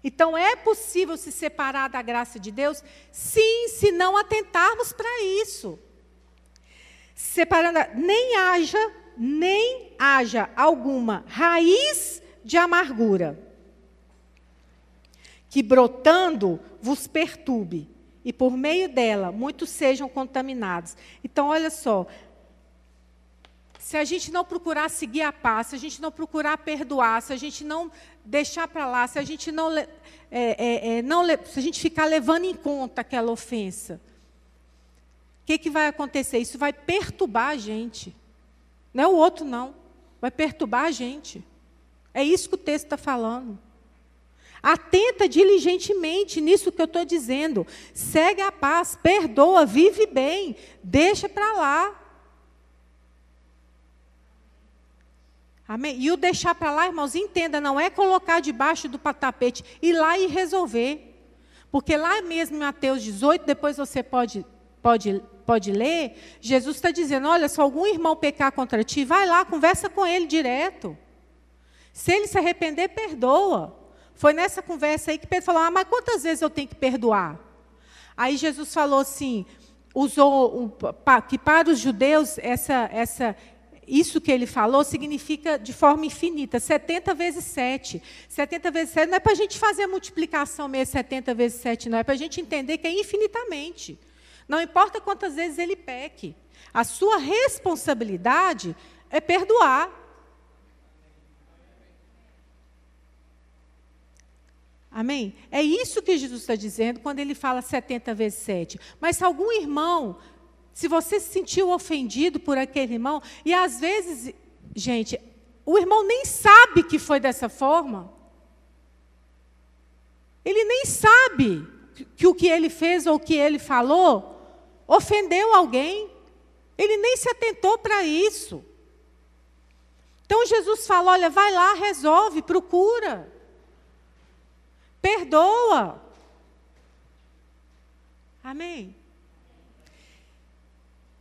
Então, é possível se separar da graça de Deus? Sim, se não atentarmos para isso. Separando, nem haja, nem haja alguma raiz de amargura, que brotando vos perturbe, e por meio dela muitos sejam contaminados. Então, olha só, se a gente não procurar seguir a paz, se a gente não procurar perdoar, se a gente não deixar para lá, se a gente não, é, é, é, não se a gente ficar levando em conta aquela ofensa, o que, que vai acontecer? Isso vai perturbar a gente. Não é o outro, não. Vai perturbar a gente. É isso que o texto está falando. Atenta diligentemente nisso que eu estou dizendo. Segue a paz, perdoa, vive bem, deixa para lá. Amém? E o deixar para lá, irmãos, entenda, não é colocar debaixo do tapete, ir lá e resolver. Porque lá mesmo em Mateus 18, depois você pode, pode, pode ler, Jesus está dizendo: olha, se algum irmão pecar contra ti, vai lá, conversa com ele direto. Se ele se arrepender, perdoa. Foi nessa conversa aí que Pedro falou: ah, mas quantas vezes eu tenho que perdoar? Aí Jesus falou assim: usou que para os judeus essa, essa, isso que ele falou significa de forma infinita, 70 vezes 7. 70 vezes 7 não é para a gente fazer a multiplicação mesmo, 70 vezes 7, não, é para a gente entender que é infinitamente. Não importa quantas vezes ele peque, a sua responsabilidade é perdoar. Amém? É isso que Jesus está dizendo quando ele fala 70 vezes 7. Mas se algum irmão se você se sentiu ofendido por aquele irmão, e às vezes, gente, o irmão nem sabe que foi dessa forma. Ele nem sabe que o que ele fez ou o que ele falou ofendeu alguém. Ele nem se atentou para isso. Então Jesus fala: olha, vai lá, resolve, procura, perdoa. Amém?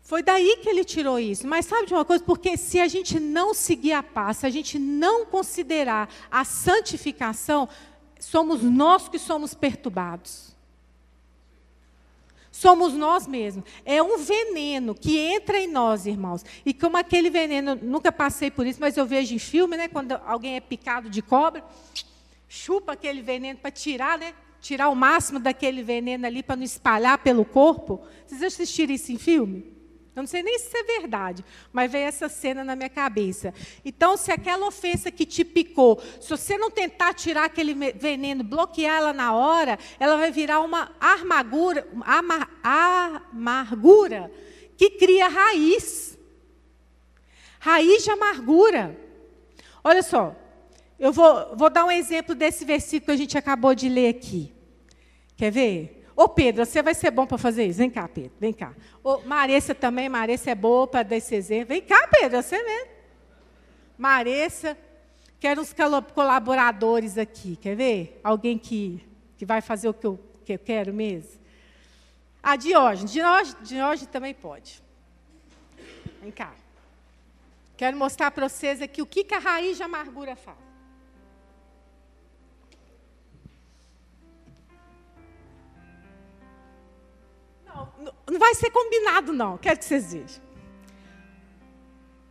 Foi daí que ele tirou isso. Mas sabe de uma coisa? Porque se a gente não seguir a paz, se a gente não considerar a santificação, somos nós que somos perturbados. Somos nós mesmos. É um veneno que entra em nós, irmãos. E como aquele veneno, nunca passei por isso, mas eu vejo em filme, né? Quando alguém é picado de cobra, chupa aquele veneno para tirar, né? Tirar o máximo daquele veneno ali para não espalhar pelo corpo. Vocês assistiram isso em filme? Eu não sei nem se isso é verdade, mas veio essa cena na minha cabeça. Então, se aquela ofensa que te picou, se você não tentar tirar aquele veneno, bloquear ela na hora, ela vai virar uma amargura, amargura que cria raiz. Raiz de amargura. Olha só, eu vou, vou dar um exemplo desse versículo que a gente acabou de ler aqui. Quer ver? Ô Pedro, você vai ser bom para fazer isso? Vem cá, Pedro, vem cá. Ô, Maressa também, Maressa é boa para dar esse exemplo. Vem cá, Pedro, você mesmo. Maressa, quero uns colaboradores aqui, quer ver? Alguém que, que vai fazer o que eu, que eu quero mesmo? A Diógenes, Diógenes, também pode. Vem cá. Quero mostrar para vocês aqui o que, que a raiz de amargura faz. Não vai ser combinado, não. Quero que vocês vejam.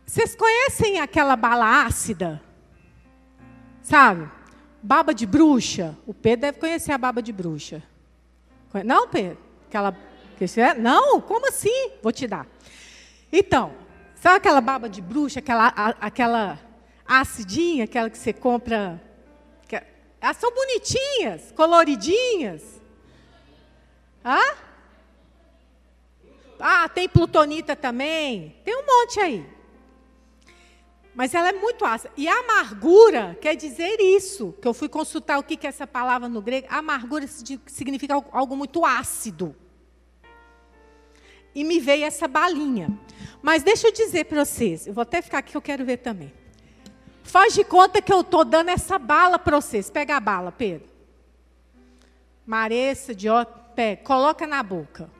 Vocês conhecem aquela bala ácida? Sabe? Baba de bruxa. O Pedro deve conhecer a baba de bruxa. Não, Pedro? Aquela. Não? Como assim? Vou te dar. Então, sabe aquela baba de bruxa, aquela, aquela acidinha, aquela que você compra? Que, elas são bonitinhas, coloridinhas. Hã? Ah, tem plutonita também. Tem um monte aí. Mas ela é muito ácida. E amargura quer dizer isso. Que eu fui consultar o que é essa palavra no grego. Amargura significa algo muito ácido. E me veio essa balinha. Mas deixa eu dizer para vocês. Eu vou até ficar aqui que eu quero ver também. Faz de conta que eu estou dando essa bala para vocês. Pega a bala, Pedro. Maressa, de pega, coloca na boca.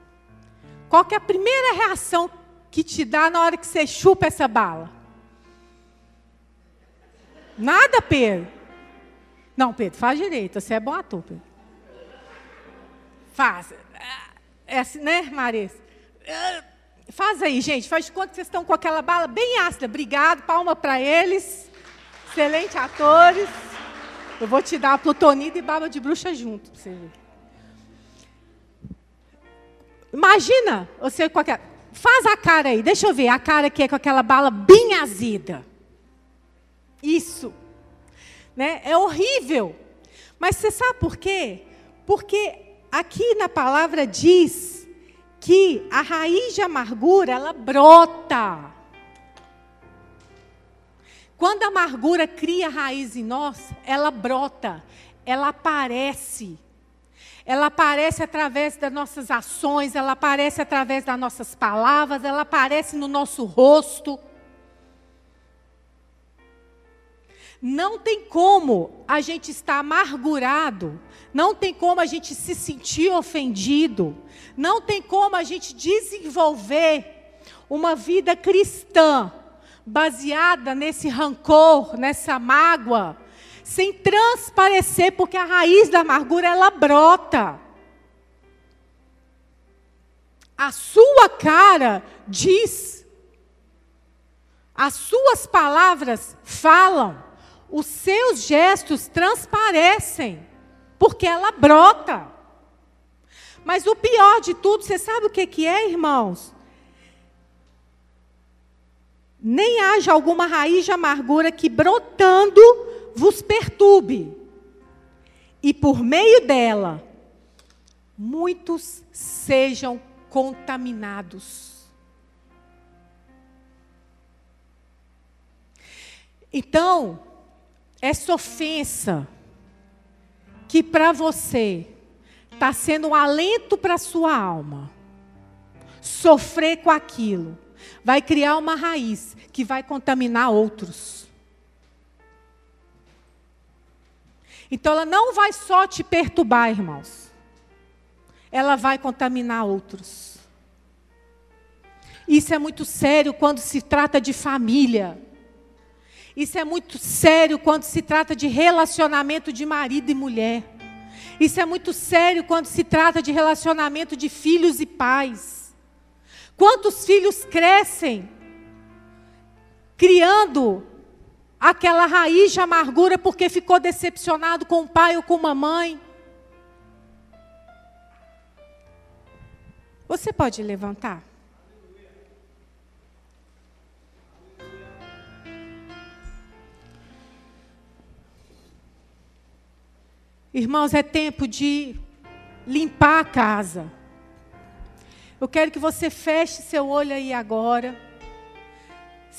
Qual que é a primeira reação que te dá na hora que você chupa essa bala? Nada, Pedro. Não, Pedro, faz direito. Você é bom ator, Pedro. Faz. É assim, né, Marisa? Faz aí, gente. Faz de conta que vocês estão com aquela bala bem ácida. Obrigado. Palma para eles. Excelente atores. Eu vou te dar a plutonida e baba de bruxa junto. Pra você ver. Imagina você com aquela. Faz a cara aí, deixa eu ver a cara que é com aquela bala bem azida. Isso. Né? É horrível. Mas você sabe por quê? Porque aqui na palavra diz que a raiz de amargura, ela brota. Quando a amargura cria raiz em nós, ela brota, ela aparece. Ela aparece através das nossas ações, ela aparece através das nossas palavras, ela aparece no nosso rosto. Não tem como a gente estar amargurado, não tem como a gente se sentir ofendido, não tem como a gente desenvolver uma vida cristã baseada nesse rancor, nessa mágoa, sem transparecer, porque a raiz da amargura ela brota. A sua cara diz, as suas palavras falam os seus gestos transparecem, porque ela brota. Mas o pior de tudo, você sabe o que, que é, irmãos? Nem haja alguma raiz de amargura que brotando vos perturbe. E por meio dela, muitos sejam contaminados. Então, essa ofensa que para você está sendo um alento para sua alma, sofrer com aquilo, vai criar uma raiz que vai contaminar outros. Então ela não vai só te perturbar, irmãos. Ela vai contaminar outros. Isso é muito sério quando se trata de família. Isso é muito sério quando se trata de relacionamento de marido e mulher. Isso é muito sério quando se trata de relacionamento de filhos e pais. Quantos filhos crescem criando aquela raiz de amargura porque ficou decepcionado com o pai ou com a mãe? Você pode levantar? Irmãos, é tempo de limpar a casa. Eu quero que você feche seu olho aí agora.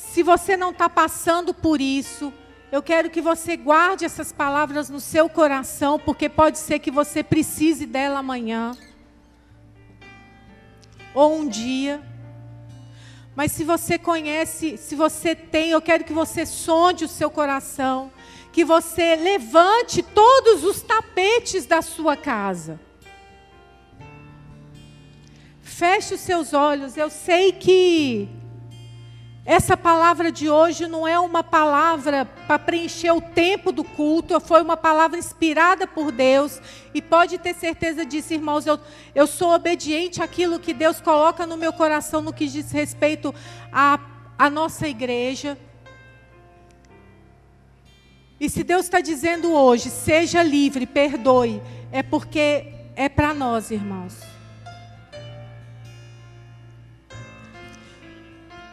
Se você não está passando por isso, eu quero que você guarde essas palavras no seu coração, porque pode ser que você precise dela amanhã. Ou um dia. Mas se você conhece, se você tem, eu quero que você sonde o seu coração que você levante todos os tapetes da sua casa. Feche os seus olhos. Eu sei que essa palavra de hoje não é uma palavra para preencher o tempo do culto, foi uma palavra inspirada por Deus. E pode ter certeza disso, irmãos. Eu, eu sou obediente àquilo que Deus coloca no meu coração no que diz respeito à, à nossa igreja. E se Deus está dizendo hoje, seja livre, perdoe, é porque é para nós, irmãos.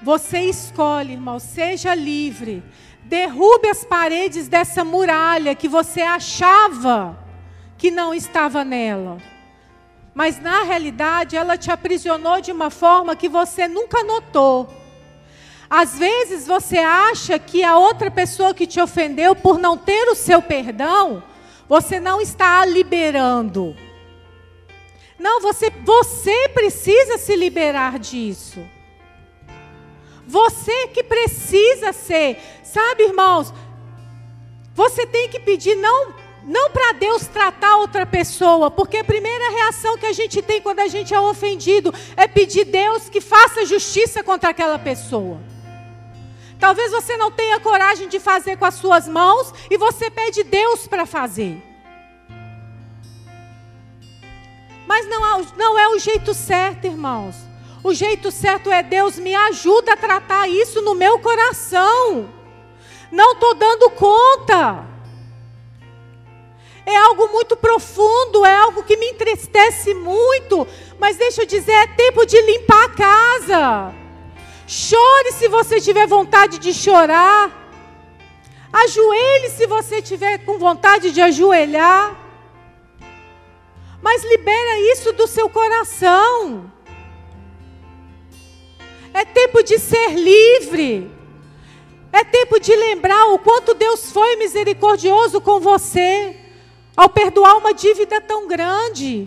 Você escolhe, irmão, seja livre. Derrube as paredes dessa muralha que você achava que não estava nela. Mas na realidade ela te aprisionou de uma forma que você nunca notou. Às vezes você acha que a outra pessoa que te ofendeu, por não ter o seu perdão, você não está a liberando. Não, você, você precisa se liberar disso. Você que precisa ser, sabe, irmãos? Você tem que pedir não Não para Deus tratar outra pessoa, porque a primeira reação que a gente tem quando a gente é ofendido é pedir Deus que faça justiça contra aquela pessoa. Talvez você não tenha coragem de fazer com as suas mãos e você pede Deus para fazer. Mas não, não é o jeito certo, irmãos. O jeito certo é Deus me ajuda a tratar isso no meu coração. Não estou dando conta. É algo muito profundo, é algo que me entristece muito. Mas deixa eu dizer, é tempo de limpar a casa. Chore se você tiver vontade de chorar. Ajoelhe se você tiver com vontade de ajoelhar. Mas libera isso do seu coração. É tempo de ser livre. É tempo de lembrar o quanto Deus foi misericordioso com você ao perdoar uma dívida tão grande.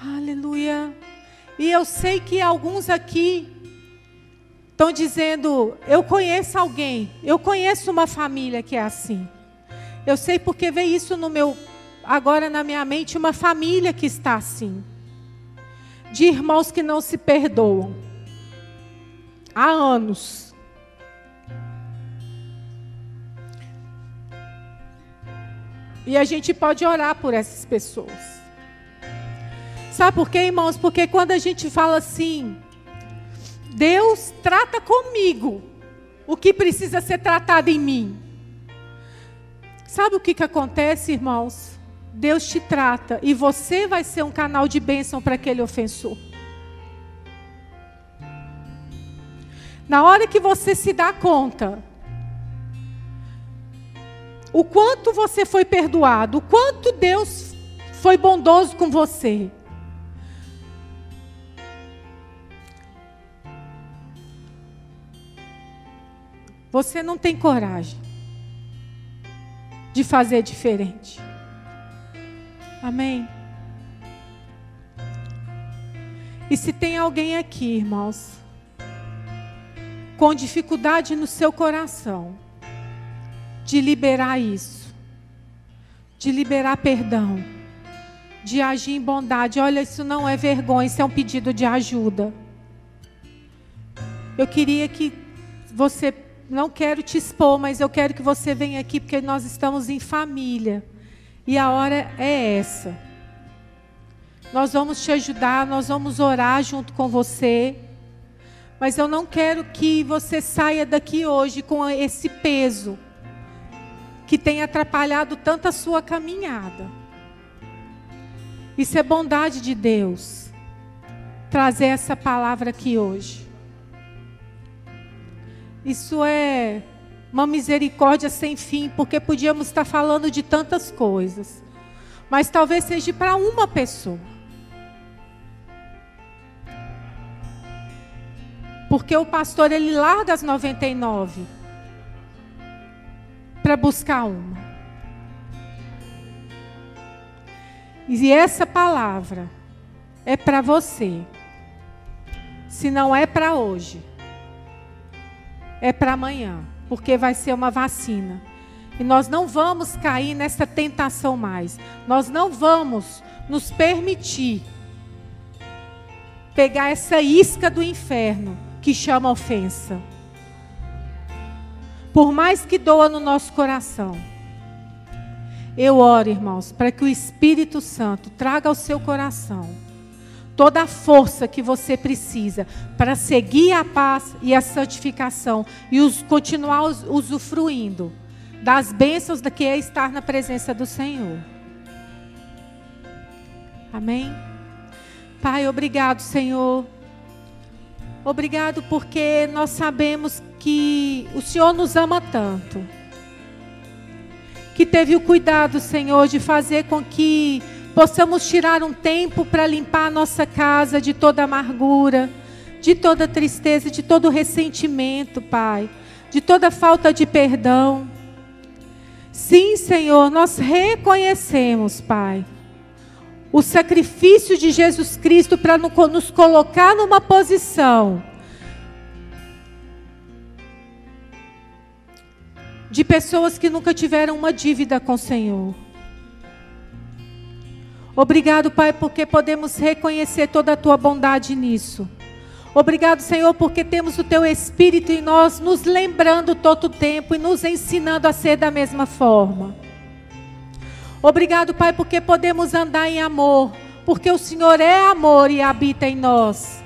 Aleluia. E eu sei que alguns aqui estão dizendo: eu conheço alguém, eu conheço uma família que é assim. Eu sei porque veio isso no meu agora na minha mente uma família que está assim. De irmãos que não se perdoam. Há anos. E a gente pode orar por essas pessoas. Sabe por quê, irmãos? Porque quando a gente fala assim, Deus trata comigo o que precisa ser tratado em mim. Sabe o que, que acontece, irmãos? Deus te trata e você vai ser um canal de bênção para aquele ofensor. Na hora que você se dá conta o quanto você foi perdoado, o quanto Deus foi bondoso com você. Você não tem coragem de fazer diferente. Amém? E se tem alguém aqui, irmãos, com dificuldade no seu coração, de liberar isso, de liberar perdão, de agir em bondade. Olha, isso não é vergonha, isso é um pedido de ajuda. Eu queria que você, não quero te expor, mas eu quero que você venha aqui porque nós estamos em família. E a hora é essa. Nós vamos te ajudar, nós vamos orar junto com você. Mas eu não quero que você saia daqui hoje com esse peso que tem atrapalhado tanto a sua caminhada. Isso é bondade de Deus. Trazer essa palavra aqui hoje. Isso é uma misericórdia sem fim, porque podíamos estar falando de tantas coisas. Mas talvez seja para uma pessoa. Porque o pastor ele larga as 99 para buscar uma. E essa palavra é para você. Se não é para hoje, é para amanhã, porque vai ser uma vacina. E nós não vamos cair nessa tentação mais. Nós não vamos nos permitir pegar essa isca do inferno que chama ofensa. Por mais que doa no nosso coração. Eu oro, irmãos, para que o Espírito Santo traga ao seu coração toda a força que você precisa para seguir a paz e a santificação e os, continuar usufruindo das bênçãos que é estar na presença do Senhor. Amém? Pai, obrigado, Senhor. Obrigado porque nós sabemos que o Senhor nos ama tanto. Que teve o cuidado, Senhor, de fazer com que possamos tirar um tempo para limpar a nossa casa de toda amargura, de toda tristeza, de todo ressentimento, Pai, de toda falta de perdão. Sim, Senhor, nós reconhecemos, Pai, o sacrifício de Jesus Cristo para nos colocar numa posição de pessoas que nunca tiveram uma dívida com o Senhor. Obrigado, Pai, porque podemos reconhecer toda a tua bondade nisso. Obrigado, Senhor, porque temos o teu Espírito em nós, nos lembrando todo o tempo e nos ensinando a ser da mesma forma. Obrigado, Pai, porque podemos andar em amor, porque o Senhor é amor e habita em nós.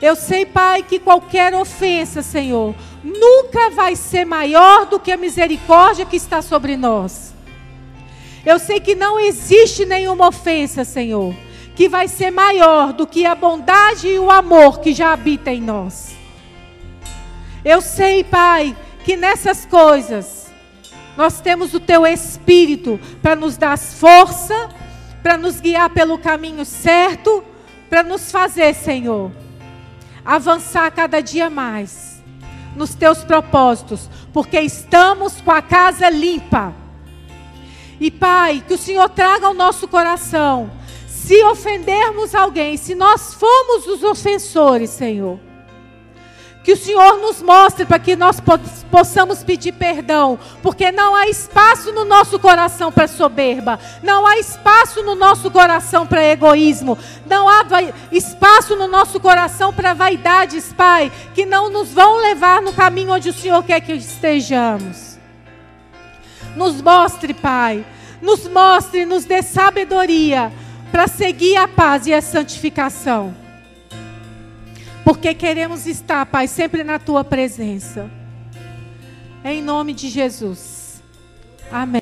Eu sei, Pai, que qualquer ofensa, Senhor, nunca vai ser maior do que a misericórdia que está sobre nós. Eu sei que não existe nenhuma ofensa, Senhor, que vai ser maior do que a bondade e o amor que já habita em nós. Eu sei, Pai, que nessas coisas nós temos o Teu Espírito para nos dar força, para nos guiar pelo caminho certo, para nos fazer, Senhor avançar cada dia mais nos teus propósitos, porque estamos com a casa limpa. E Pai, que o Senhor traga ao nosso coração, se ofendermos alguém, se nós fomos os ofensores, Senhor, que o Senhor nos mostre para que nós possamos pedir perdão, porque não há espaço no nosso coração para soberba, não há espaço no nosso coração para egoísmo, não há espaço no nosso coração para vaidades, Pai, que não nos vão levar no caminho onde o Senhor quer que estejamos. Nos mostre, Pai, nos mostre, nos dê sabedoria para seguir a paz e a santificação porque queremos estar, Pai, sempre na tua presença. Em nome de Jesus. Amém.